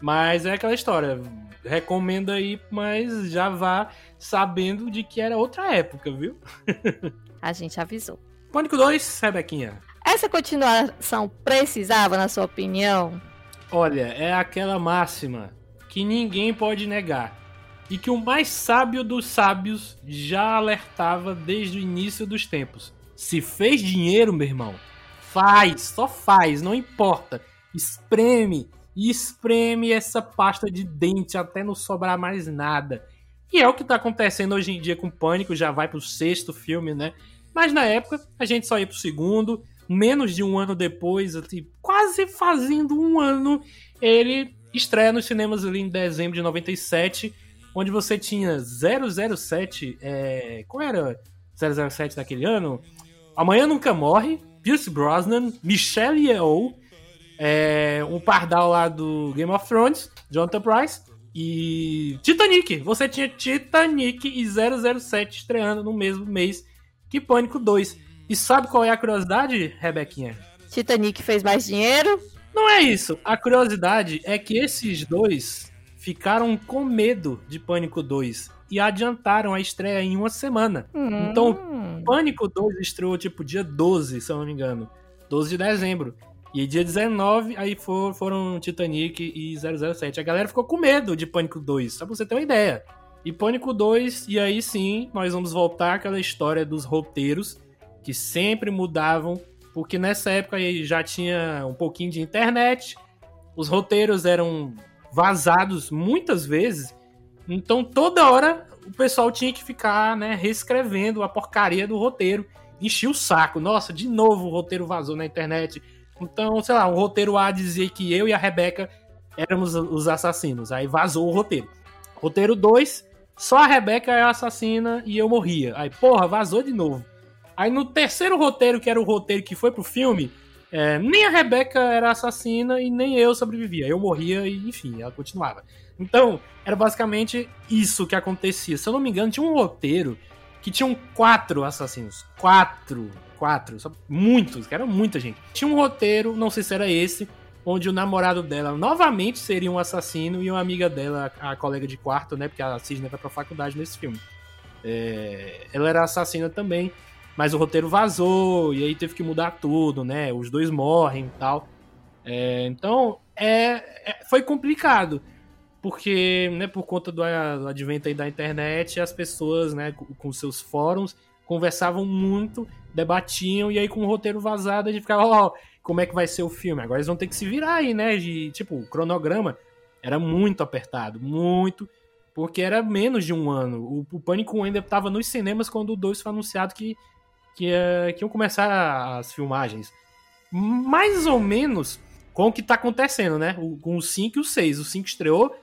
mas é aquela história. Recomendo aí, mas já vá sabendo de que era outra época, viu? a gente avisou. Pânico 2, Rebequinha. Essa continuação precisava, na sua opinião? Olha, é aquela máxima que ninguém pode negar e que o mais sábio dos sábios já alertava desde o início dos tempos. Se fez dinheiro, meu irmão, faz, só faz, não importa. Espreme, espreme essa pasta de dente até não sobrar mais nada. E é o que tá acontecendo hoje em dia com Pânico, já vai pro sexto filme, né? Mas na época a gente só ia pro segundo, menos de um ano depois, assim, quase fazendo um ano, ele estreia nos cinemas ali em dezembro de 97, onde você tinha 007, é, qual era 007 daquele ano? Amanhã Nunca Morre, Pierce Brosnan, Michelle Yeoh, é, um pardal lá do Game of Thrones, Jonathan Price, e Titanic. Você tinha Titanic e 007 estreando no mesmo mês que Pânico 2. E sabe qual é a curiosidade, Rebequinha? Titanic fez mais dinheiro? Não é isso. A curiosidade é que esses dois ficaram com medo de Pânico 2 e adiantaram a estreia em uma semana. Hum. Então, Pânico 2 estreou tipo dia 12, se eu não me engano. 12 de dezembro. E dia 19, aí for, foram Titanic e 007. A galera ficou com medo de Pânico 2, só pra você ter uma ideia. E Pânico 2, e aí sim, nós vamos voltar àquela história dos roteiros que sempre mudavam, porque nessa época já tinha um pouquinho de internet, os roteiros eram vazados muitas vezes, então toda hora o pessoal tinha que ficar, né, reescrevendo a porcaria do roteiro, enchia o saco. Nossa, de novo o roteiro vazou na internet. Então, sei lá, o roteiro A dizia que eu e a Rebeca éramos os assassinos. Aí vazou o roteiro. Roteiro 2, Só a Rebeca é a assassina e eu morria. Aí, porra, vazou de novo. Aí no terceiro roteiro, que era o roteiro que foi pro filme, é, nem a Rebeca era assassina e nem eu sobrevivia. Eu morria e, enfim, ela continuava. Então, era basicamente isso que acontecia. Se eu não me engano, tinha um roteiro que tinham quatro assassinos. Quatro. Quatro. Muitos, que era muita gente. Tinha um roteiro, não sei se era esse, onde o namorado dela novamente seria um assassino e uma amiga dela, a colega de quarto, né? Porque a Sidney vai pra faculdade nesse filme. É, ela era assassina também, mas o roteiro vazou e aí teve que mudar tudo, né? Os dois morrem e tal. É, então, é, é, foi complicado porque, né, por conta do advento aí da internet, as pessoas, né, com seus fóruns, conversavam muito, debatiam, e aí com o roteiro vazado a gente ficava, ó, oh, como é que vai ser o filme? Agora eles vão ter que se virar aí, né, de, tipo, o cronograma era muito apertado, muito, porque era menos de um ano. O, o Pânico ainda estava nos cinemas quando o 2 foi anunciado que, que, uh, que iam começar as filmagens. Mais ou menos com o que tá acontecendo, né? O, com o 5 e o 6. O 5 estreou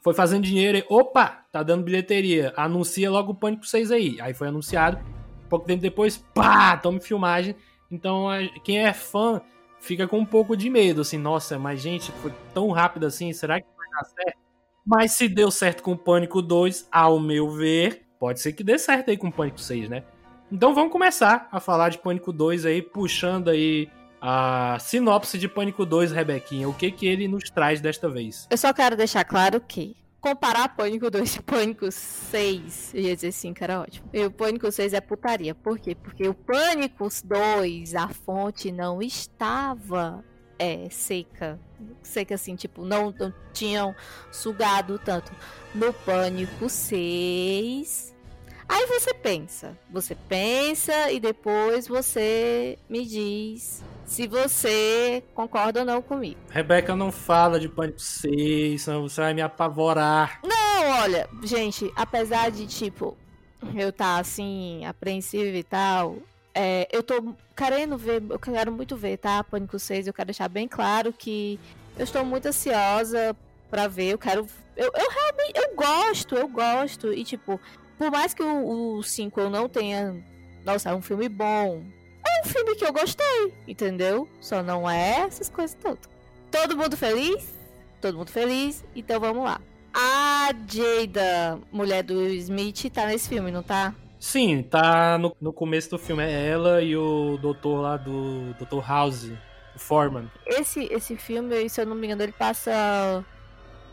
foi fazendo dinheiro e, opa, tá dando bilheteria. Anuncia logo o Pânico 6 aí. Aí foi anunciado. Pouco tempo depois, pá, tome filmagem. Então, quem é fã fica com um pouco de medo, assim, nossa, mas gente, foi tão rápido assim, será que vai dar certo? Mas se deu certo com o Pânico 2, ao meu ver, pode ser que dê certo aí com o Pânico 6, né? Então vamos começar a falar de Pânico 2 aí, puxando aí a sinopse de Pânico 2, Rebequinha. O que que ele nos traz desta vez? Eu só quero deixar claro que comparar Pânico 2 e Pânico 6, eu ia dizer 5 era ótimo. E o Pânico 6 é putaria. Por quê? Porque o Pânico 2, a fonte não estava é, seca. Seca assim, tipo, não, não tinham sugado tanto. No Pânico 6, Aí você pensa, você pensa e depois você me diz se você concorda ou não comigo. Rebeca não fala de Pânico 6, senão você vai me apavorar. Não, olha, gente, apesar de, tipo, eu tá assim, apreensiva e tal, é, eu tô querendo ver, eu quero muito ver, tá? Pânico 6, eu quero deixar bem claro que eu estou muito ansiosa para ver, eu quero. Eu, eu realmente eu gosto, eu gosto. E tipo, por mais que o 5 eu não tenha. Nossa, é um filme bom. É um filme que eu gostei, entendeu? Só não é essas coisas todas. Todo mundo feliz? Todo mundo feliz? Então vamos lá. A Jada, mulher do Smith, tá nesse filme, não tá? Sim, tá no, no começo do filme. É ela e o doutor lá do Dr. House, o Foreman. Esse, esse filme, se eu não me engano, ele passa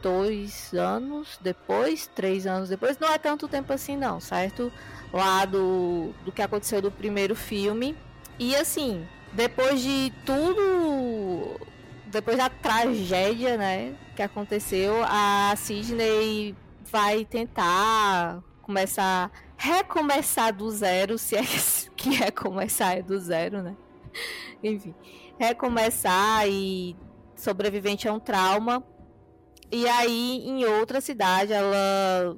dois anos depois, três anos depois, não é tanto tempo assim não, certo? Lá do, do que aconteceu do primeiro filme. E assim, depois de tudo, depois da tragédia, né, que aconteceu, a Sidney vai tentar começar, recomeçar do zero, se é que recomeçar é do zero, né? Enfim, recomeçar e sobrevivente a um trauma e aí, em outra cidade, ela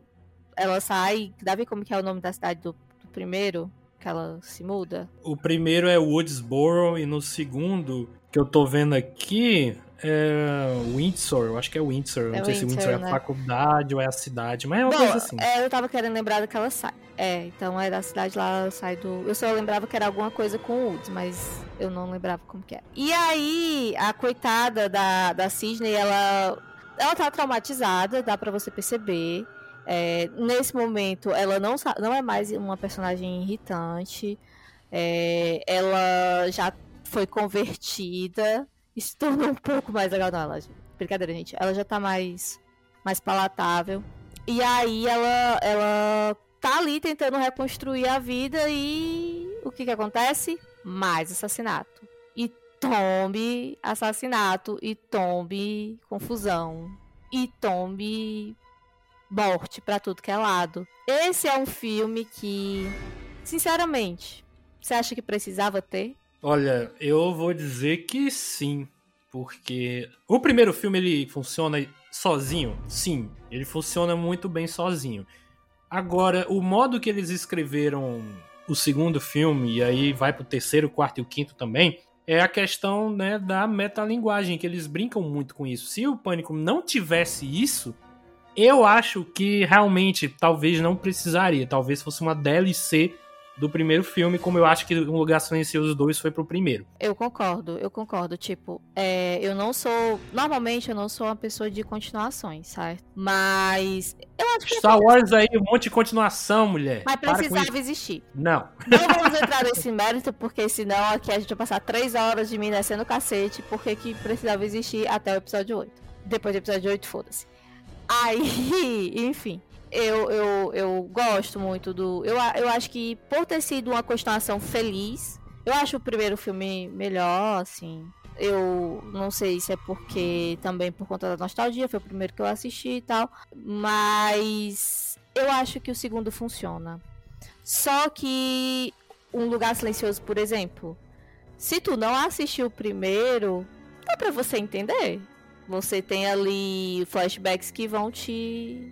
ela sai. Davi, como que é o nome da cidade do, do primeiro? Que ela se muda? O primeiro é Woodsboro e no segundo, que eu tô vendo aqui, é Windsor, eu acho que é Windsor. É não sei Windsor, se Windsor né? é a né? faculdade ou é a cidade, mas é uma Bom, coisa assim. É, eu tava querendo lembrar daquela sai. É, então é da cidade lá, sai do. Eu só lembrava que era alguma coisa com Woods, mas eu não lembrava como que é. E aí, a coitada da, da Sidney, ela ela tá traumatizada, dá para você perceber. É, nesse momento, ela não, não é mais uma personagem irritante. É, ela já foi convertida e tornou um pouco mais legal. Não, ela, brincadeira, gente. Ela já tá mais, mais palatável. E aí ela, ela tá ali tentando reconstruir a vida e o que que acontece? Mais assassinato tombe assassinato e tombe confusão e tombe morte para tudo que é lado. Esse é um filme que, sinceramente, você acha que precisava ter? Olha, eu vou dizer que sim, porque o primeiro filme ele funciona sozinho, sim, ele funciona muito bem sozinho. Agora, o modo que eles escreveram o segundo filme e aí vai pro terceiro, quarto e o quinto também, é a questão né, da metalinguagem, que eles brincam muito com isso. Se o Pânico não tivesse isso, Eu acho que realmente talvez não precisaria. Talvez fosse uma DLC do primeiro filme, como eu acho que Um Lugar Silencioso 2 foi pro primeiro. Eu concordo, eu concordo. Tipo, é, eu não sou. Normalmente eu não sou uma pessoa de continuações, certo? Mas. Eu acho que. Star Wars aí, um monte de continuação, mulher. Mas precisava existir. Não. Não vamos entrar nesse mérito, porque senão aqui a gente vai passar três horas de mim descendo o cacete, porque que precisava existir até o episódio 8. Depois do episódio 8, foda-se. Aí, enfim eu, eu, eu gosto muito do. Eu, eu acho que por ter sido uma continuação feliz, eu acho o primeiro filme melhor, assim. Eu não sei se é porque também por conta da nostalgia, foi o primeiro que eu assisti e tal. Mas eu acho que o segundo funciona. Só que Um Lugar Silencioso, por exemplo, se tu não assistiu o primeiro, dá pra você entender. Você tem ali flashbacks que vão te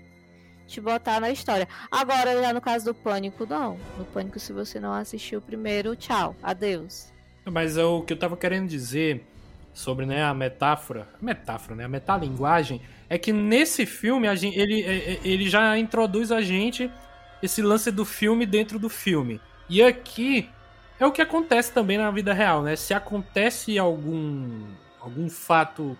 te botar na história. Agora, já no caso do Pânico, não. No Pânico, se você não assistiu primeiro, tchau, adeus. Mas é o que eu tava querendo dizer sobre né, a metáfora, metáfora, né, a metalinguagem, é que nesse filme a gente, ele, é, é, ele já introduz a gente esse lance do filme dentro do filme. E aqui é o que acontece também na vida real, né? Se acontece algum algum fato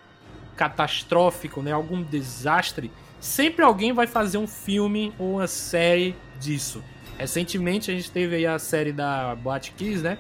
catastrófico, né, algum desastre, sempre alguém vai fazer um filme ou uma série disso. Recentemente a gente teve aí a série da Boate Kiss, né?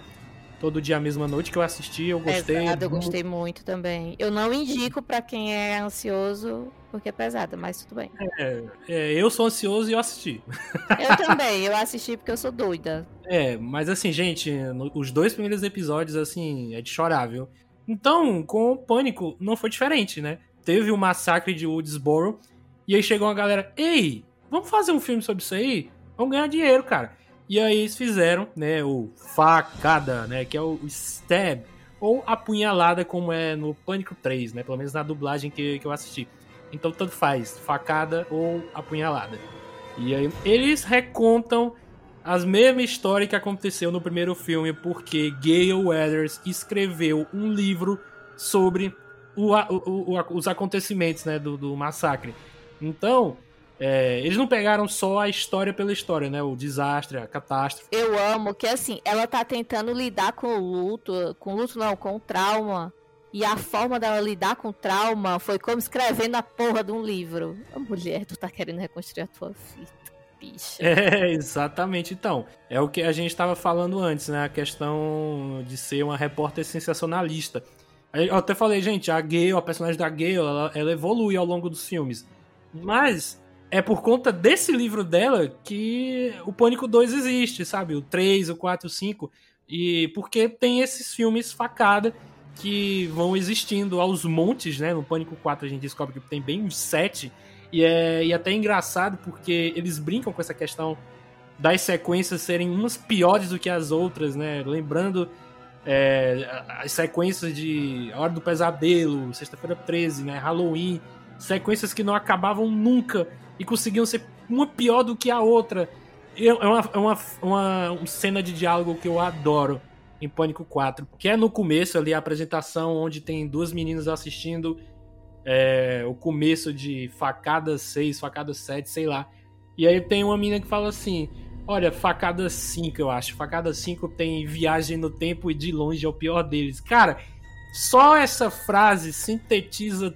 Todo dia a mesma noite que eu assisti, eu gostei. Pesado, eu gostei muito também. Eu não indico para quem é ansioso, porque é pesada, mas tudo bem. É, é, eu sou ansioso e eu assisti. Eu também, eu assisti porque eu sou doida. É, mas assim, gente, no, os dois primeiros episódios, assim, é de chorar, viu? Então, com o Pânico, não foi diferente, né? Teve o massacre de Woodsboro, e aí chegou uma galera, ei, vamos fazer um filme sobre isso aí? Vamos ganhar dinheiro, cara. E aí eles fizeram, né, o facada, né, que é o stab, ou apunhalada, como é no Pânico 3, né, pelo menos na dublagem que, que eu assisti. Então tanto faz, facada ou apunhalada. E aí eles recontam as mesmas histórias que aconteceu no primeiro filme, porque Gale Weathers escreveu um livro sobre o, o, o, os acontecimentos né, do, do massacre. Então, é, eles não pegaram só a história pela história, né? O desastre, a catástrofe. Eu amo que, assim, ela tá tentando lidar com o luto, com o luto não, com o trauma. E a forma dela lidar com o trauma foi como escrevendo a porra de um livro. A mulher, tu tá querendo reconstruir a tua vida. Bicha. É, exatamente. Então, é o que a gente estava falando antes, né? A questão de ser uma repórter sensacionalista. Eu até falei, gente, a Gale, a personagem da Gale, ela, ela evolui ao longo dos filmes. Mas é por conta desse livro dela que o Pânico 2 existe, sabe? O 3, o 4, o 5. E porque tem esses filmes facada que vão existindo aos montes, né? No Pânico 4 a gente descobre que tem bem uns 7. E é, e é até engraçado porque eles brincam com essa questão das sequências serem umas piores do que as outras, né? Lembrando é, as sequências de Hora do Pesadelo, Sexta-feira 13, né? Halloween sequências que não acabavam nunca e conseguiam ser uma pior do que a outra. É uma, é uma, uma, cena de diálogo que eu adoro em Pânico 4, que é no começo ali a apresentação onde tem duas meninas assistindo é, o começo de facada 6, facada 7, sei lá. E aí tem uma menina que fala assim: Olha, facada 5, eu acho. Facada 5 tem viagem no tempo e de longe é o pior deles. Cara, só essa frase sintetiza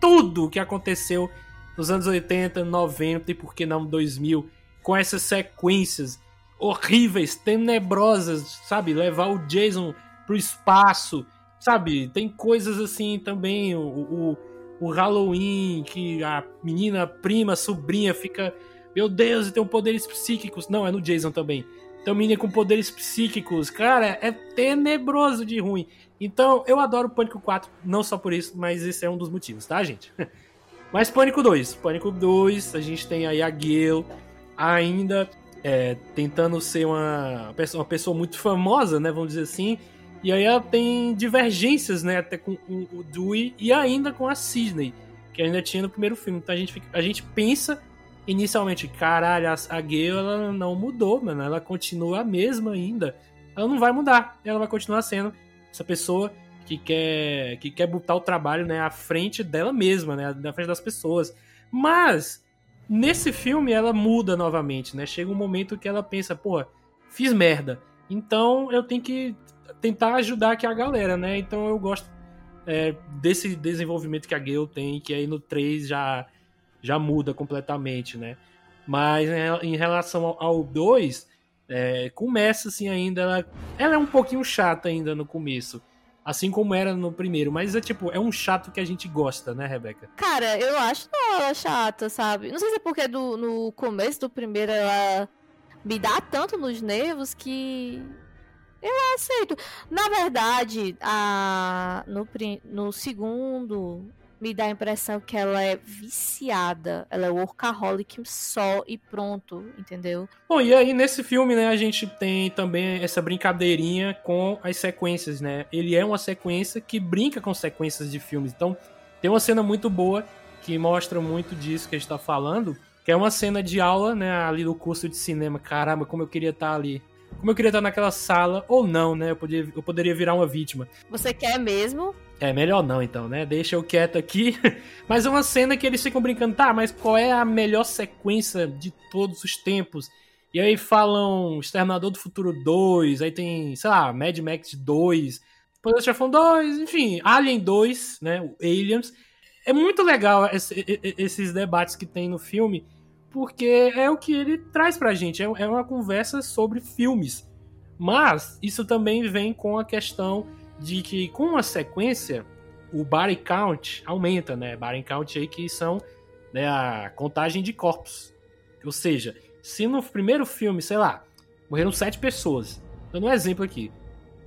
tudo o que aconteceu nos anos 80, 90 e por que não 2000, com essas sequências horríveis, tenebrosas, sabe? Levar o Jason pro espaço, sabe? Tem coisas assim também, o, o, o Halloween, que a menina, prima, sobrinha fica, meu Deus, e tem poderes psíquicos. Não, é no Jason também. Uma menina com poderes psíquicos. Cara, é tenebroso de ruim. Então, eu adoro Pânico 4, não só por isso, mas esse é um dos motivos, tá, gente? Mas Pânico 2. Pânico 2, a gente tem aí a Gale ainda é, tentando ser uma pessoa, uma pessoa muito famosa, né? Vamos dizer assim. E aí ela tem divergências, né? Até com o, Dewey e ainda com a Sidney, que ainda tinha no primeiro filme. Então a gente, a gente pensa inicialmente, caralho, a, a Gale ela não mudou, mano. Ela continua a mesma ainda. Ela não vai mudar. Ela vai continuar sendo essa pessoa que quer que quer botar o trabalho né, à frente dela mesma, né, na frente das pessoas. Mas Nesse filme ela muda novamente, né? Chega um momento que ela pensa, pô, fiz merda. Então eu tenho que tentar ajudar aqui a galera, né? Então eu gosto é, desse desenvolvimento que a Gale tem, que aí no 3 já, já muda completamente, né? Mas em relação ao 2, é, começa assim ainda. Ela, ela é um pouquinho chata ainda no começo. Assim como era no primeiro, mas é tipo, é um chato que a gente gosta, né, Rebeca? Cara, eu acho ela chata, sabe? Não sei se é porque do, no começo do primeiro ela me dá tanto nos nervos que eu aceito. Na verdade, a, no, no segundo, me dá a impressão que ela é viciada. Ela é workaholic só e pronto, entendeu? Bom, e aí nesse filme, né, a gente tem também essa brincadeirinha com as sequências, né? Ele é uma sequência que brinca com sequências de filmes. Então, tem uma cena muito boa que mostra muito disso que a gente tá falando, que é uma cena de aula, né, ali do curso de cinema. Caramba, como eu queria estar tá ali como eu queria estar naquela sala, ou não, né? Eu, podia, eu poderia virar uma vítima. Você quer mesmo? É, melhor não, então, né? Deixa eu quieto aqui. mas é uma cena que eles ficam brincando, tá, mas qual é a melhor sequência de todos os tempos? E aí falam Exterminador do Futuro 2, aí tem, sei lá, Mad Max 2, Poderoso Chefão 2, enfim, Alien 2, né? O Aliens. É muito legal esse, esses debates que tem no filme porque é o que ele traz pra gente, é, é uma conversa sobre filmes. Mas isso também vem com a questão de que com a sequência o body count aumenta, né? Body count aí que são né, a contagem de corpos. Ou seja, se no primeiro filme, sei lá, morreram sete pessoas, dando um exemplo aqui.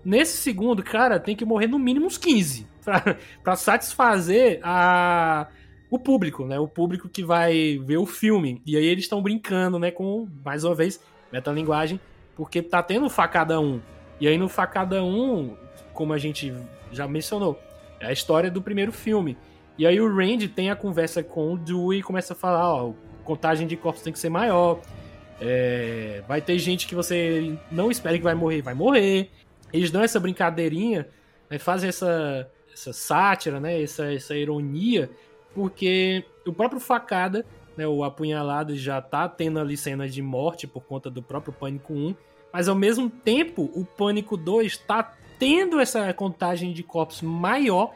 Nesse segundo, cara, tem que morrer no mínimo uns 15 para satisfazer a o público, né? O público que vai ver o filme. E aí eles estão brincando, né? Com, mais uma vez, metalinguagem, porque tá tendo facada 1. E aí no facada 1, como a gente já mencionou, é a história do primeiro filme. E aí o Randy tem a conversa com o Dewey e começa a falar, ó, contagem de corpos tem que ser maior. É, vai ter gente que você não espera que vai morrer, vai morrer. Eles dão essa brincadeirinha, né, fazem essa, essa sátira, né, essa, essa ironia porque o próprio Facada, né, o apunhalado, já tá tendo ali cena de morte por conta do próprio Pânico 1, mas ao mesmo tempo o Pânico 2 tá tendo essa contagem de corpos maior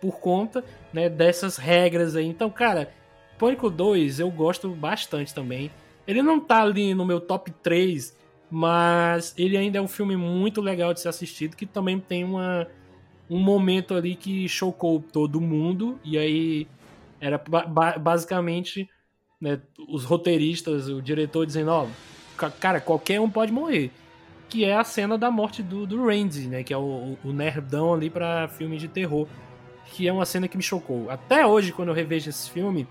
por conta né, dessas regras aí. Então, cara, Pânico 2 eu gosto bastante também. Ele não tá ali no meu top 3, mas ele ainda é um filme muito legal de ser assistido, que também tem uma, um momento ali que chocou todo mundo, e aí era ba basicamente né, os roteiristas, o diretor dizendo, ó, oh, cara, qualquer um pode morrer. Que é a cena da morte do, do Randy, né? Que é o, o nerdão ali para filme de terror. Que é uma cena que me chocou. Até hoje, quando eu revejo esse filme,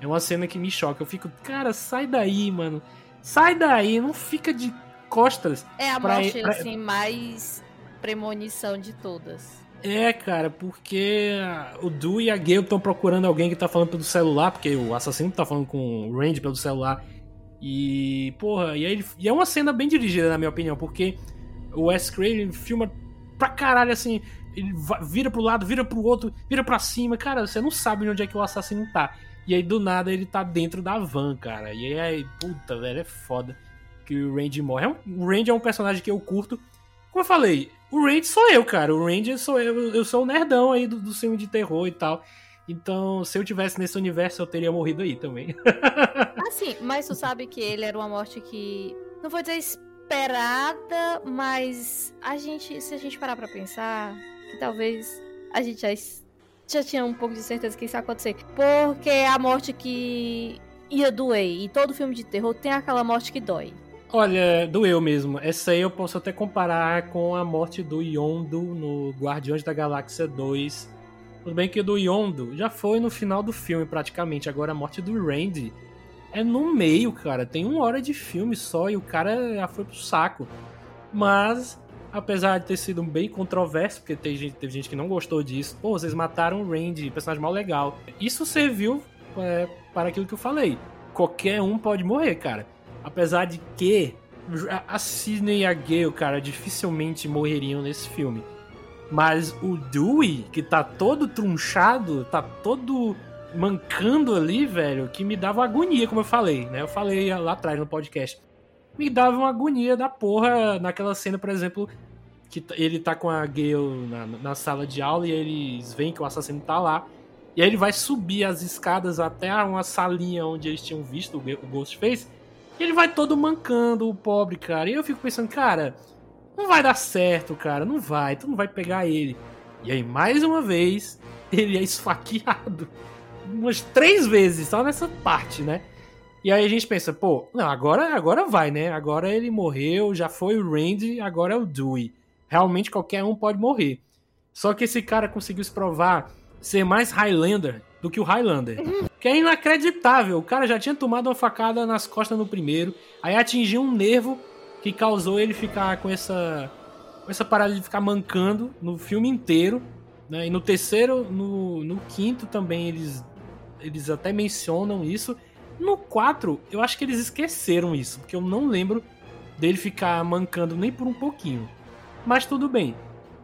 é uma cena que me choca. Eu fico, cara, sai daí, mano. Sai daí, não fica de costas. É a morte, pra... assim, mais premonição de todas. É, cara, porque o Du e a Gale estão procurando alguém que tá falando pelo celular, porque o assassino tá falando com o Randy pelo celular. E, porra, e, aí, e é uma cena bem dirigida, na minha opinião, porque o Wes Craven filma pra caralho assim. Ele vira pro lado, vira pro outro, vira pra cima. Cara, você não sabe onde é que o assassino tá. E aí, do nada, ele tá dentro da van, cara. E aí, puta, velho, é foda que o Randy morre. É o Randy é um personagem que eu curto. Como eu falei, o Randy sou eu, cara. O Randy sou eu. Eu sou o nerdão aí do, do filme de terror e tal. Então, se eu tivesse nesse universo, eu teria morrido aí também. assim, mas tu sabe que ele era uma morte que. Não vou dizer esperada, mas a gente. Se a gente parar pra pensar, que talvez a gente já, já tinha um pouco de certeza que isso ia acontecer. Porque é a morte que ia doer. E todo filme de terror tem aquela morte que dói. Olha, doeu mesmo. Essa aí eu posso até comparar com a morte do Yondo no Guardiões da Galáxia 2. Tudo bem que o do Yondo já foi no final do filme, praticamente. Agora a morte do Randy é no meio, cara. Tem uma hora de filme só e o cara já foi pro saco. Mas, apesar de ter sido bem controverso, porque teve gente, teve gente que não gostou disso, pô, vocês mataram o Randy, personagem mal legal. Isso serviu é, para aquilo que eu falei. Qualquer um pode morrer, cara. Apesar de que a Sidney e a Gale, cara, dificilmente morreriam nesse filme. Mas o Dewey, que tá todo trunchado, tá todo mancando ali, velho, que me dava agonia, como eu falei, né? Eu falei lá atrás no podcast. Me dava uma agonia da porra naquela cena, por exemplo, que ele tá com a Gale na, na sala de aula e eles veem que o assassino tá lá. E aí ele vai subir as escadas até uma salinha onde eles tinham visto o Ghostface. E ele vai todo mancando, o pobre, cara. E eu fico pensando, cara, não vai dar certo, cara. Não vai, tu não vai pegar ele. E aí, mais uma vez, ele é esfaqueado. Umas três vezes, só nessa parte, né? E aí a gente pensa, pô, não, agora, agora vai, né? Agora ele morreu, já foi o Randy, agora é o Dewey. Realmente qualquer um pode morrer. Só que esse cara conseguiu se provar ser mais Highlander do que o Highlander. Que é inacreditável. O cara já tinha tomado uma facada nas costas no primeiro, aí atingiu um nervo que causou ele ficar com essa com essa parada de ficar mancando no filme inteiro, né? E no terceiro, no, no quinto também eles eles até mencionam isso. No 4, eu acho que eles esqueceram isso, porque eu não lembro dele ficar mancando nem por um pouquinho. Mas tudo bem.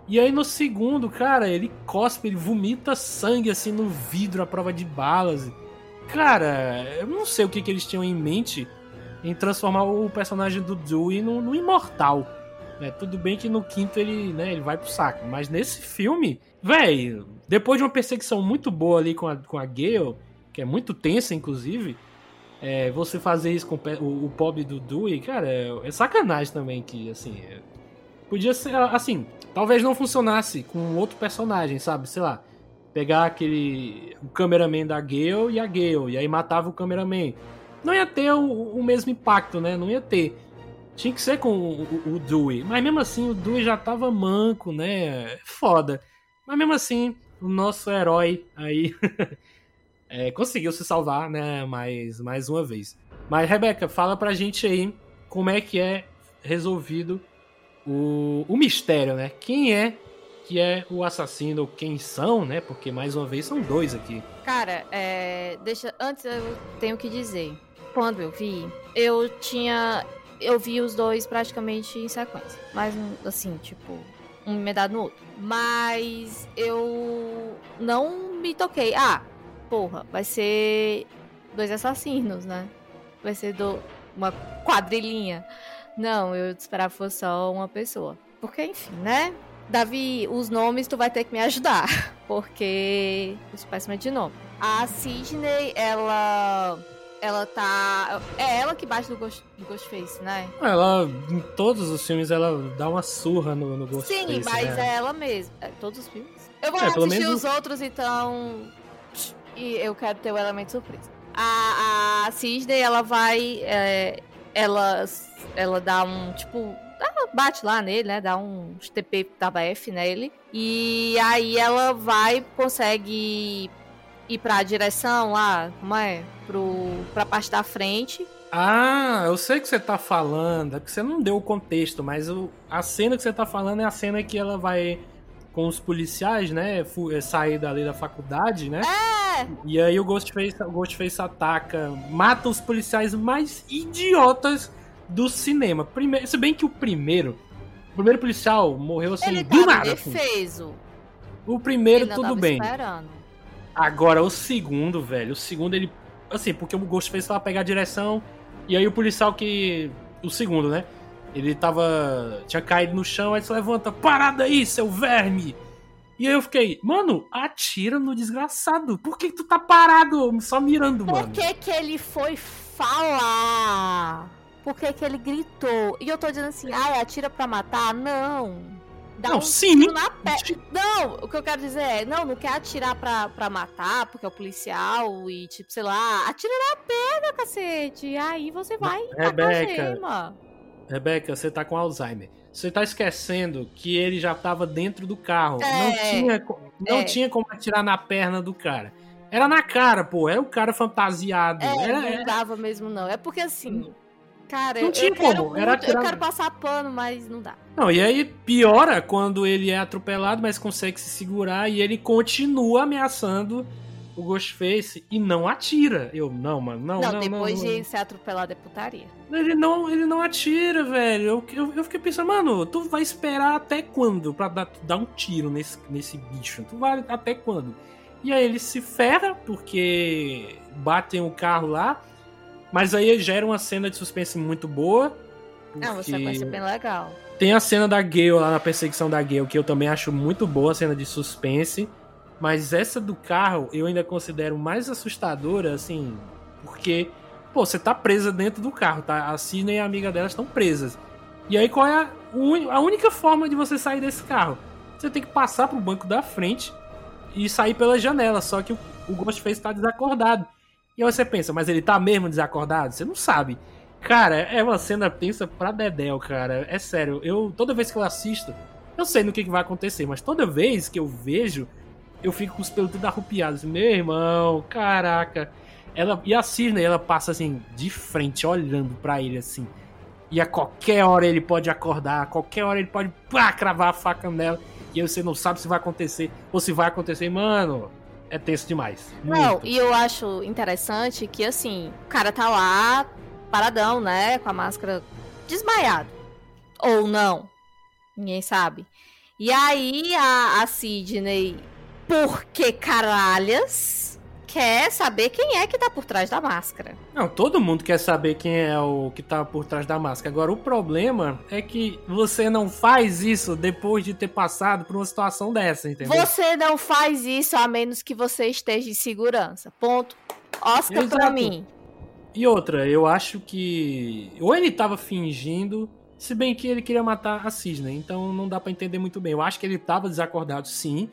E aí no segundo, cara, ele cospe, ele vomita sangue assim no vidro à prova de balas. Cara, eu não sei o que, que eles tinham em mente em transformar o personagem do Dewey no, no imortal. Né? Tudo bem que no quinto ele, né, ele vai pro saco, mas nesse filme, velho, depois de uma perseguição muito boa ali com a, com a Gale, que é muito tensa, inclusive, é, você fazer isso com o, o pobre do Dewey, cara, é, é, sacanagem também que, assim, é, podia ser, assim, talvez não funcionasse com outro personagem, sabe, sei lá, pegar aquele, o cameraman da Gale e a Gale, e aí matava o cameraman. Não ia ter o, o mesmo impacto, né, não ia ter. Tinha que ser com o, o, o Dewey, mas mesmo assim o Dewey já tava manco, né, foda. Mas mesmo assim, o nosso herói aí é, conseguiu se salvar, né, mais, mais uma vez. Mas, Rebeca, fala pra gente aí como é que é resolvido o, o mistério, né? Quem é que é o assassino, quem são, né? Porque, mais uma vez, são dois aqui. Cara, é, deixa, antes eu tenho que dizer. Quando eu vi, eu tinha... Eu vi os dois praticamente em sequência. Mas, assim, tipo, um emendado no outro. Mas eu não me toquei. Ah, porra, vai ser dois assassinos, né? Vai ser do, uma quadrilhinha. Não, eu esperava que fosse só uma pessoa. Porque, enfim, né? Davi, os nomes tu vai ter que me ajudar. Porque eu de nome. A Sidney, ela. Ela tá. É ela que bate no, Ghost, Ghostface, né? Ela, em todos os filmes, ela dá uma surra no, no Ghostface. Sim, mas né? é ela mesma. É, todos os filmes? Eu vou é, assistir menos... os outros, então e eu quero ter o elemento surpresa. A, a Cisney, ela vai. É, ela, ela dá um. Tipo. Ela bate lá nele, né? Dá um TP F nele. E aí ela vai, consegue ir pra direção lá, como é? Pro, pra parte da frente. Ah, eu sei que você tá falando, é que você não deu o contexto, mas o, a cena que você tá falando é a cena que ela vai com os policiais, né? É, sair dali da faculdade, né? É! E aí o Ghostface, o Ghostface ataca, mata os policiais mais idiotas do cinema. Primeiro, se bem que o primeiro, o primeiro policial morreu assim Ele do nada. Defeso. O primeiro tudo bem. Esperando. Agora o segundo, velho, o segundo ele assim, porque o Ghostface tava pegar a direção e aí o policial que o segundo, né? Ele tava. tinha caído no chão, aí se levanta, parada aí, seu verme! E aí eu fiquei, mano, atira no desgraçado. Por que, que tu tá parado, só mirando, mano? Por que, que ele foi falar? Por que, que ele gritou? E eu tô dizendo assim, ai, atira pra matar? Não. Dá não, um sim. na perna. Não, o que eu quero dizer é, não, não quer atirar pra, pra matar, porque é o policial e, tipo, sei lá, atira na perna, cacete. Aí você vai Rebeca, Rebeca, você tá com Alzheimer. Você tá esquecendo que ele já tava dentro do carro. É, não tinha, não é. tinha como atirar na perna do cara. Era na cara, pô. Era o cara fantasiado. É, era, não dava mesmo, não. É porque assim. Cara, não eu, tinha eu como. Quero era Eu quero passar pano, mas não dá. Não, e aí piora quando ele é atropelado, mas consegue se segurar e ele continua ameaçando o Ghostface e não atira. Eu, não, mano, não, não. Não, depois não, de ser atropelado é putaria. Ele não, ele não atira, velho. Eu, eu, eu, fiquei pensando, mano, tu vai esperar até quando pra dar, dar um tiro nesse, nesse bicho? Tu vai até quando? E aí ele se ferra porque batem o carro lá. Mas aí gera uma cena de suspense muito boa. É uma sequência bem legal. Tem a cena da Gale lá na perseguição da Gale, que eu também acho muito boa, a cena de suspense. Mas essa do carro eu ainda considero mais assustadora, assim, porque, pô, você tá presa dentro do carro, tá? A Sidney e a amiga dela estão presas. E aí qual é a, a única forma de você sair desse carro? Você tem que passar pro banco da frente e sair pela janela, só que o, o Ghostface tá desacordado. E aí você pensa, mas ele tá mesmo desacordado? Você não sabe. Cara, é uma cena tensa pra Dedel, cara. É sério, eu toda vez que eu assisto, eu sei no que, que vai acontecer, mas toda vez que eu vejo, eu fico com os pelos tudo arrupiados. Meu irmão, caraca. Ela, e a Cisne, ela passa assim, de frente, olhando para ele assim. E a qualquer hora ele pode acordar, a qualquer hora ele pode pá, cravar a faca nela. E aí você não sabe se vai acontecer ou se vai acontecer. Mano, é tenso demais. Muito. Não, e eu acho interessante que assim, o cara tá lá, paradão, né? Com a máscara desmaiado. Ou não. Ninguém sabe. E aí a, a Sidney por que caralhas quer saber quem é que tá por trás da máscara. Não, todo mundo quer saber quem é o que tá por trás da máscara. Agora, o problema é que você não faz isso depois de ter passado por uma situação dessa, entendeu? Você não faz isso a menos que você esteja em segurança. Ponto. Oscar Exato. pra mim. E outra, eu acho que. Ou ele tava fingindo. Se bem que ele queria matar a Cisne, então não dá para entender muito bem. Eu acho que ele tava desacordado sim,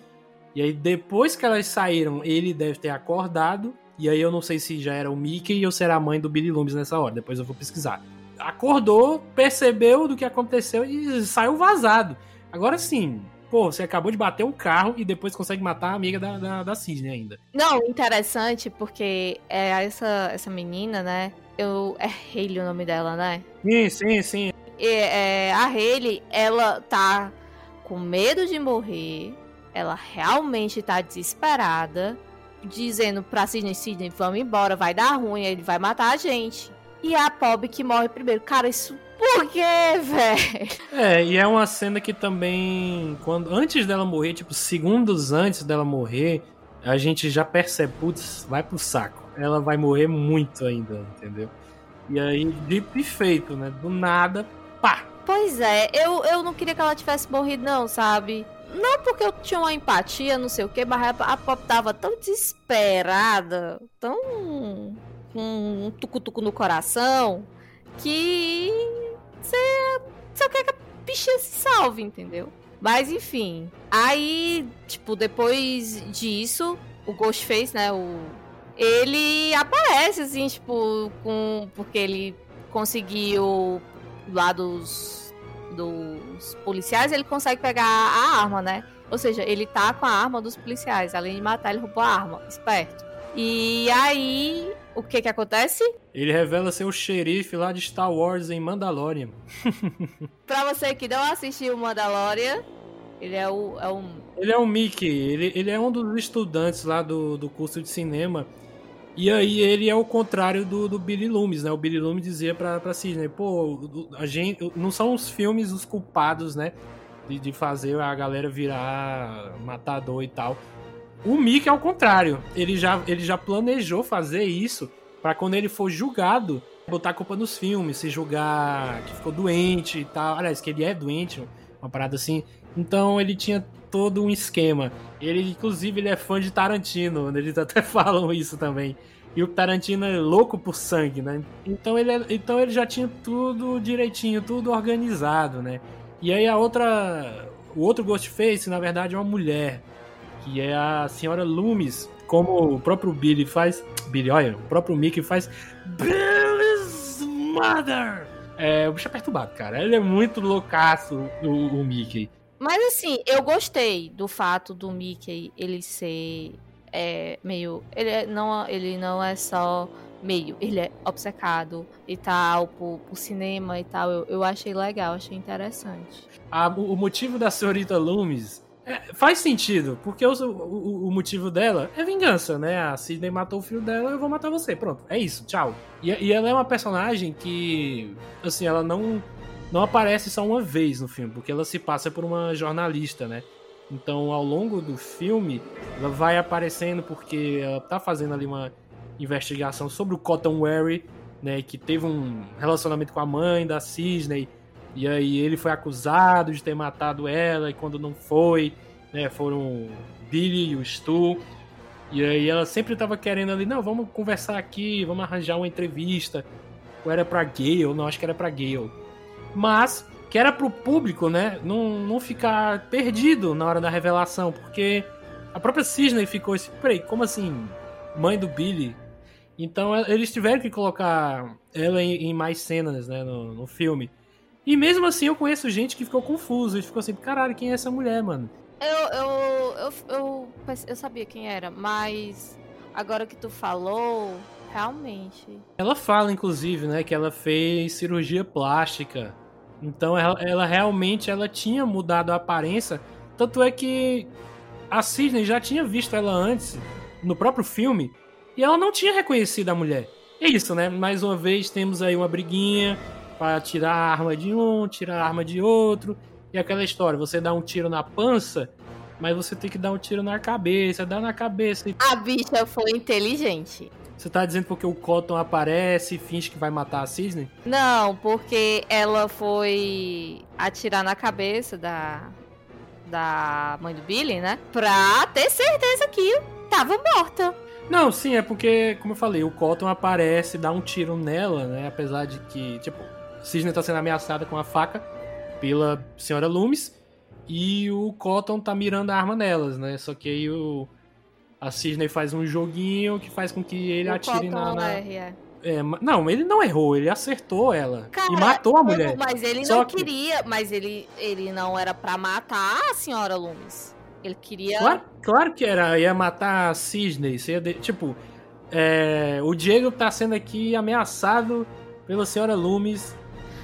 e aí, depois que elas saíram, ele deve ter acordado. E aí, eu não sei se já era o Mickey ou se era a mãe do Billy Loomis nessa hora. Depois eu vou pesquisar. Acordou, percebeu do que aconteceu e saiu vazado. Agora sim, pô, você acabou de bater um carro e depois consegue matar a amiga da, da, da Cisne ainda. Não, interessante porque é essa, essa menina, né? Eu, é Hayley o nome dela, né? Sim, sim, sim. E, é, a Hayley, ela tá com medo de morrer ela realmente tá desesperada, dizendo pra Sidney, Sidney, vamos embora, vai dar ruim, ele vai matar a gente. E é a Pob que morre primeiro. Cara, isso por quê, velho? É, e é uma cena que também, quando antes dela morrer, tipo, segundos antes dela morrer, a gente já percebe, putz, vai pro saco. Ela vai morrer muito ainda, entendeu? E aí, de feito, né? Do nada, pá! Pois é, eu, eu não queria que ela tivesse morrido, não, sabe? Não porque eu tinha uma empatia, não sei o que, mas a Pop tava tão desesperada, tão com um tucutuco no coração, que você só quer que a bichinha se salve, entendeu? Mas enfim. Aí, tipo, depois disso, o Ghostface, né? O... Ele aparece, assim, tipo, com. Porque ele conseguiu lá dos dos policiais, ele consegue pegar a arma, né? Ou seja, ele tá com a arma dos policiais. Além de matar, ele roubou a arma. Esperto. E aí, o que que acontece? Ele revela ser o xerife lá de Star Wars em Mandalorian. pra você que não assistiu Mandalorian, ele é o. É um... Ele é o Mickey, ele, ele é um dos estudantes lá do, do curso de cinema e aí ele é o contrário do, do Billy Loomis, né? O Billy Loomis dizia pra, pra Sidney, pô, a gente. Não são os filmes os culpados, né? De, de fazer a galera virar matador e tal. O Mickey é o contrário. Ele já, ele já planejou fazer isso para quando ele for julgado, botar a culpa nos filmes, se julgar que ficou doente e tal. Aliás, que ele é doente, uma parada assim. Então ele tinha todo um esquema. Ele, inclusive, ele é fã de Tarantino, né? eles até falam isso também. E o Tarantino é louco por sangue, né? Então ele, é, então ele já tinha tudo direitinho, tudo organizado, né? E aí a outra. O outro Ghostface, na verdade, é uma mulher. Que é a senhora Loomis. Como o próprio Billy faz. Billy, olha, o próprio Mickey faz. Billy's Mother! É, o bicho é perturbado, cara. Ele é muito loucaço, o, o Mickey. Mas assim, eu gostei do fato do Mickey ele ser é, meio. Ele, é, não, ele não é só meio, ele é obcecado e tal, por, por cinema e tal. Eu, eu achei legal, achei interessante. A, o motivo da senhorita Loomis é, faz sentido, porque o, o, o, motivo dela é vingança, né? A Sidney matou o filho dela, eu vou matar você. Pronto, é isso, tchau. E, e ela é uma personagem que, assim, ela não não aparece só uma vez no filme, porque ela se passa por uma jornalista, né? Então, ao longo do filme, ela vai aparecendo porque ela tá fazendo ali uma investigação sobre o Cotton Wary, né, que teve um relacionamento com a mãe da Cisney, e aí ele foi acusado de ter matado ela, e quando não foi, né, foram Billy e o Stu. E aí ela sempre tava querendo ali, não, vamos conversar aqui, vamos arranjar uma entrevista. Ou era pra Gale, não, acho que era pra Gale. Mas que era pro público, né, não, não ficar perdido na hora da revelação, porque a própria Cisney ficou assim, peraí, como assim, mãe do Billy? Então eles tiveram que colocar ela em, em mais cenas, né, no, no, filme. E mesmo assim eu conheço gente que ficou confuso, e ficou assim, caralho, quem é essa mulher, mano? Eu, eu, eu, eu, eu sabia quem era, mas agora que tu falou, realmente. Ela fala, inclusive, né, que ela fez cirurgia plástica então ela, ela, realmente ela tinha mudado a aparência. Tanto é que a Sidney já tinha visto ela antes, no próprio filme, e ela não tinha reconhecido a mulher. É isso, né? Mais uma vez temos aí uma briguinha para tirar a arma de um, tirar a arma de outro. E aquela história, você dá um tiro na pança, mas você tem que dar um tiro na cabeça, dá na cabeça. A bicha foi inteligente. Você tá dizendo porque o Cotton aparece e finge que vai matar a Cisne? Não, porque ela foi atirar na cabeça da, da mãe do Billy, né? Pra ter certeza que tava morta. Não, sim, é porque, como eu falei, o Cotton aparece, dá um tiro nela, né? Apesar de que, tipo, Cisne tá sendo ameaçada com a faca pela senhora Loomis e o Cotton tá mirando a arma nelas, né? Só que aí o a Sidney faz um joguinho que faz com que ele o atire na. na... é. É, não, ele não errou, ele acertou ela Cara, e matou a mulher. Mas ele Só não que... queria, mas ele, ele não era para matar a senhora Loomis. Ele queria. Claro, claro que era, ia matar a Sidney. De... Tipo, é... o Diego tá sendo aqui ameaçado pela senhora Loomis.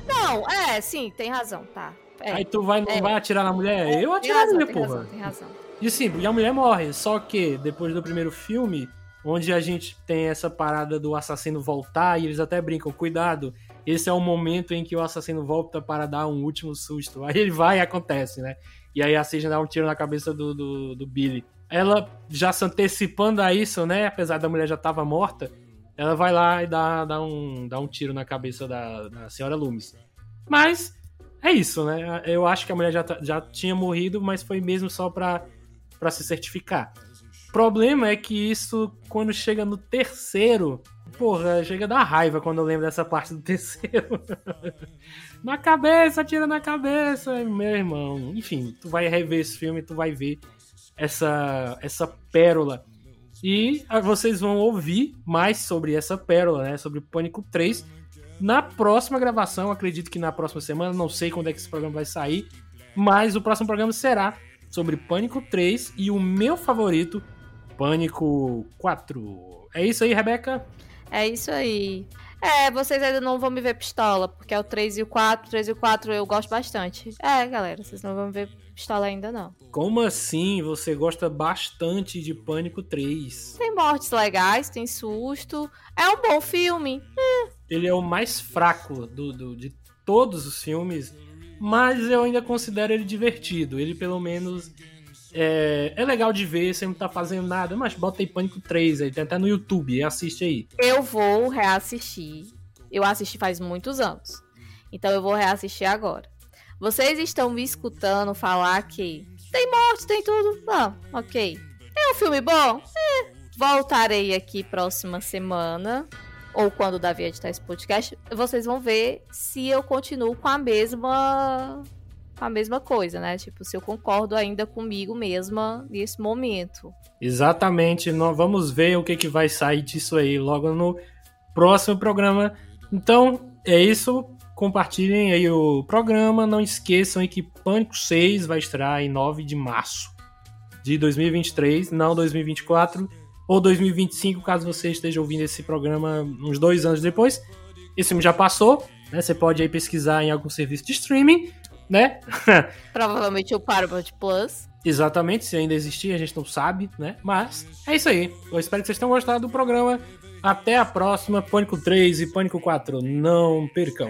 Não, é, sim, tem razão, tá. É, Aí tu vai, não é, vai atirar na mulher? Eu atiraria, porra. Tem razão, tem razão. E sim, e a mulher morre. Só que depois do primeiro filme, onde a gente tem essa parada do assassino voltar, e eles até brincam, cuidado, esse é o momento em que o assassino volta para dar um último susto. Aí ele vai e acontece, né? E aí a Cisne dá um tiro na cabeça do, do, do Billy. Ela já se antecipando a isso, né? Apesar da mulher já estar morta, ela vai lá e dá, dá, um, dá um tiro na cabeça da, da senhora Loomis. Mas é isso, né? Eu acho que a mulher já, já tinha morrido, mas foi mesmo só pra para se certificar. Problema é que isso, quando chega no terceiro, porra, chega da raiva quando eu lembro dessa parte do terceiro. na cabeça, tira na cabeça, meu irmão. Enfim, tu vai rever esse filme, tu vai ver essa, essa pérola. E vocês vão ouvir mais sobre essa pérola, né? Sobre Pânico 3 na próxima gravação. Acredito que na próxima semana, não sei quando é que esse programa vai sair, mas o próximo programa será sobre Pânico 3 e o meu favorito, Pânico 4. É isso aí, Rebeca? É isso aí. É, vocês ainda não vão me ver pistola, porque é o 3 e o 4. 3 e o 4 eu gosto bastante. É, galera, vocês não vão me ver pistola ainda não. Como assim? Você gosta bastante de Pânico 3? Tem mortes legais, tem susto. É um bom filme. É. Ele é o mais fraco do, do, de todos os filmes mas eu ainda considero ele divertido. Ele pelo menos é, é legal de ver, você não tá fazendo nada, mas bota aí Pânico 3 aí, tem até no YouTube, assiste aí. Eu vou reassistir. Eu assisti faz muitos anos. Então eu vou reassistir agora. Vocês estão me escutando falar que tem morte, tem tudo. Não, ok. É um filme bom? É. Voltarei aqui próxima semana ou quando o Davi editar esse podcast, vocês vão ver se eu continuo com a mesma a mesma coisa, né? Tipo, se eu concordo ainda comigo mesma nesse momento. Exatamente. Nós vamos ver o que, que vai sair disso aí logo no próximo programa. Então, é isso. Compartilhem aí o programa. Não esqueçam que Pânico 6 vai estrear em 9 de março de 2023, não 2024 ou 2025, caso você esteja ouvindo esse programa uns dois anos depois. Esse filme já passou, né? Você pode aí pesquisar em algum serviço de streaming, né? Provavelmente o Paramount Plus. Exatamente, se ainda existir, a gente não sabe, né? Mas é isso aí. Eu espero que vocês tenham gostado do programa. Até a próxima. Pânico 3 e Pânico 4. Não percam.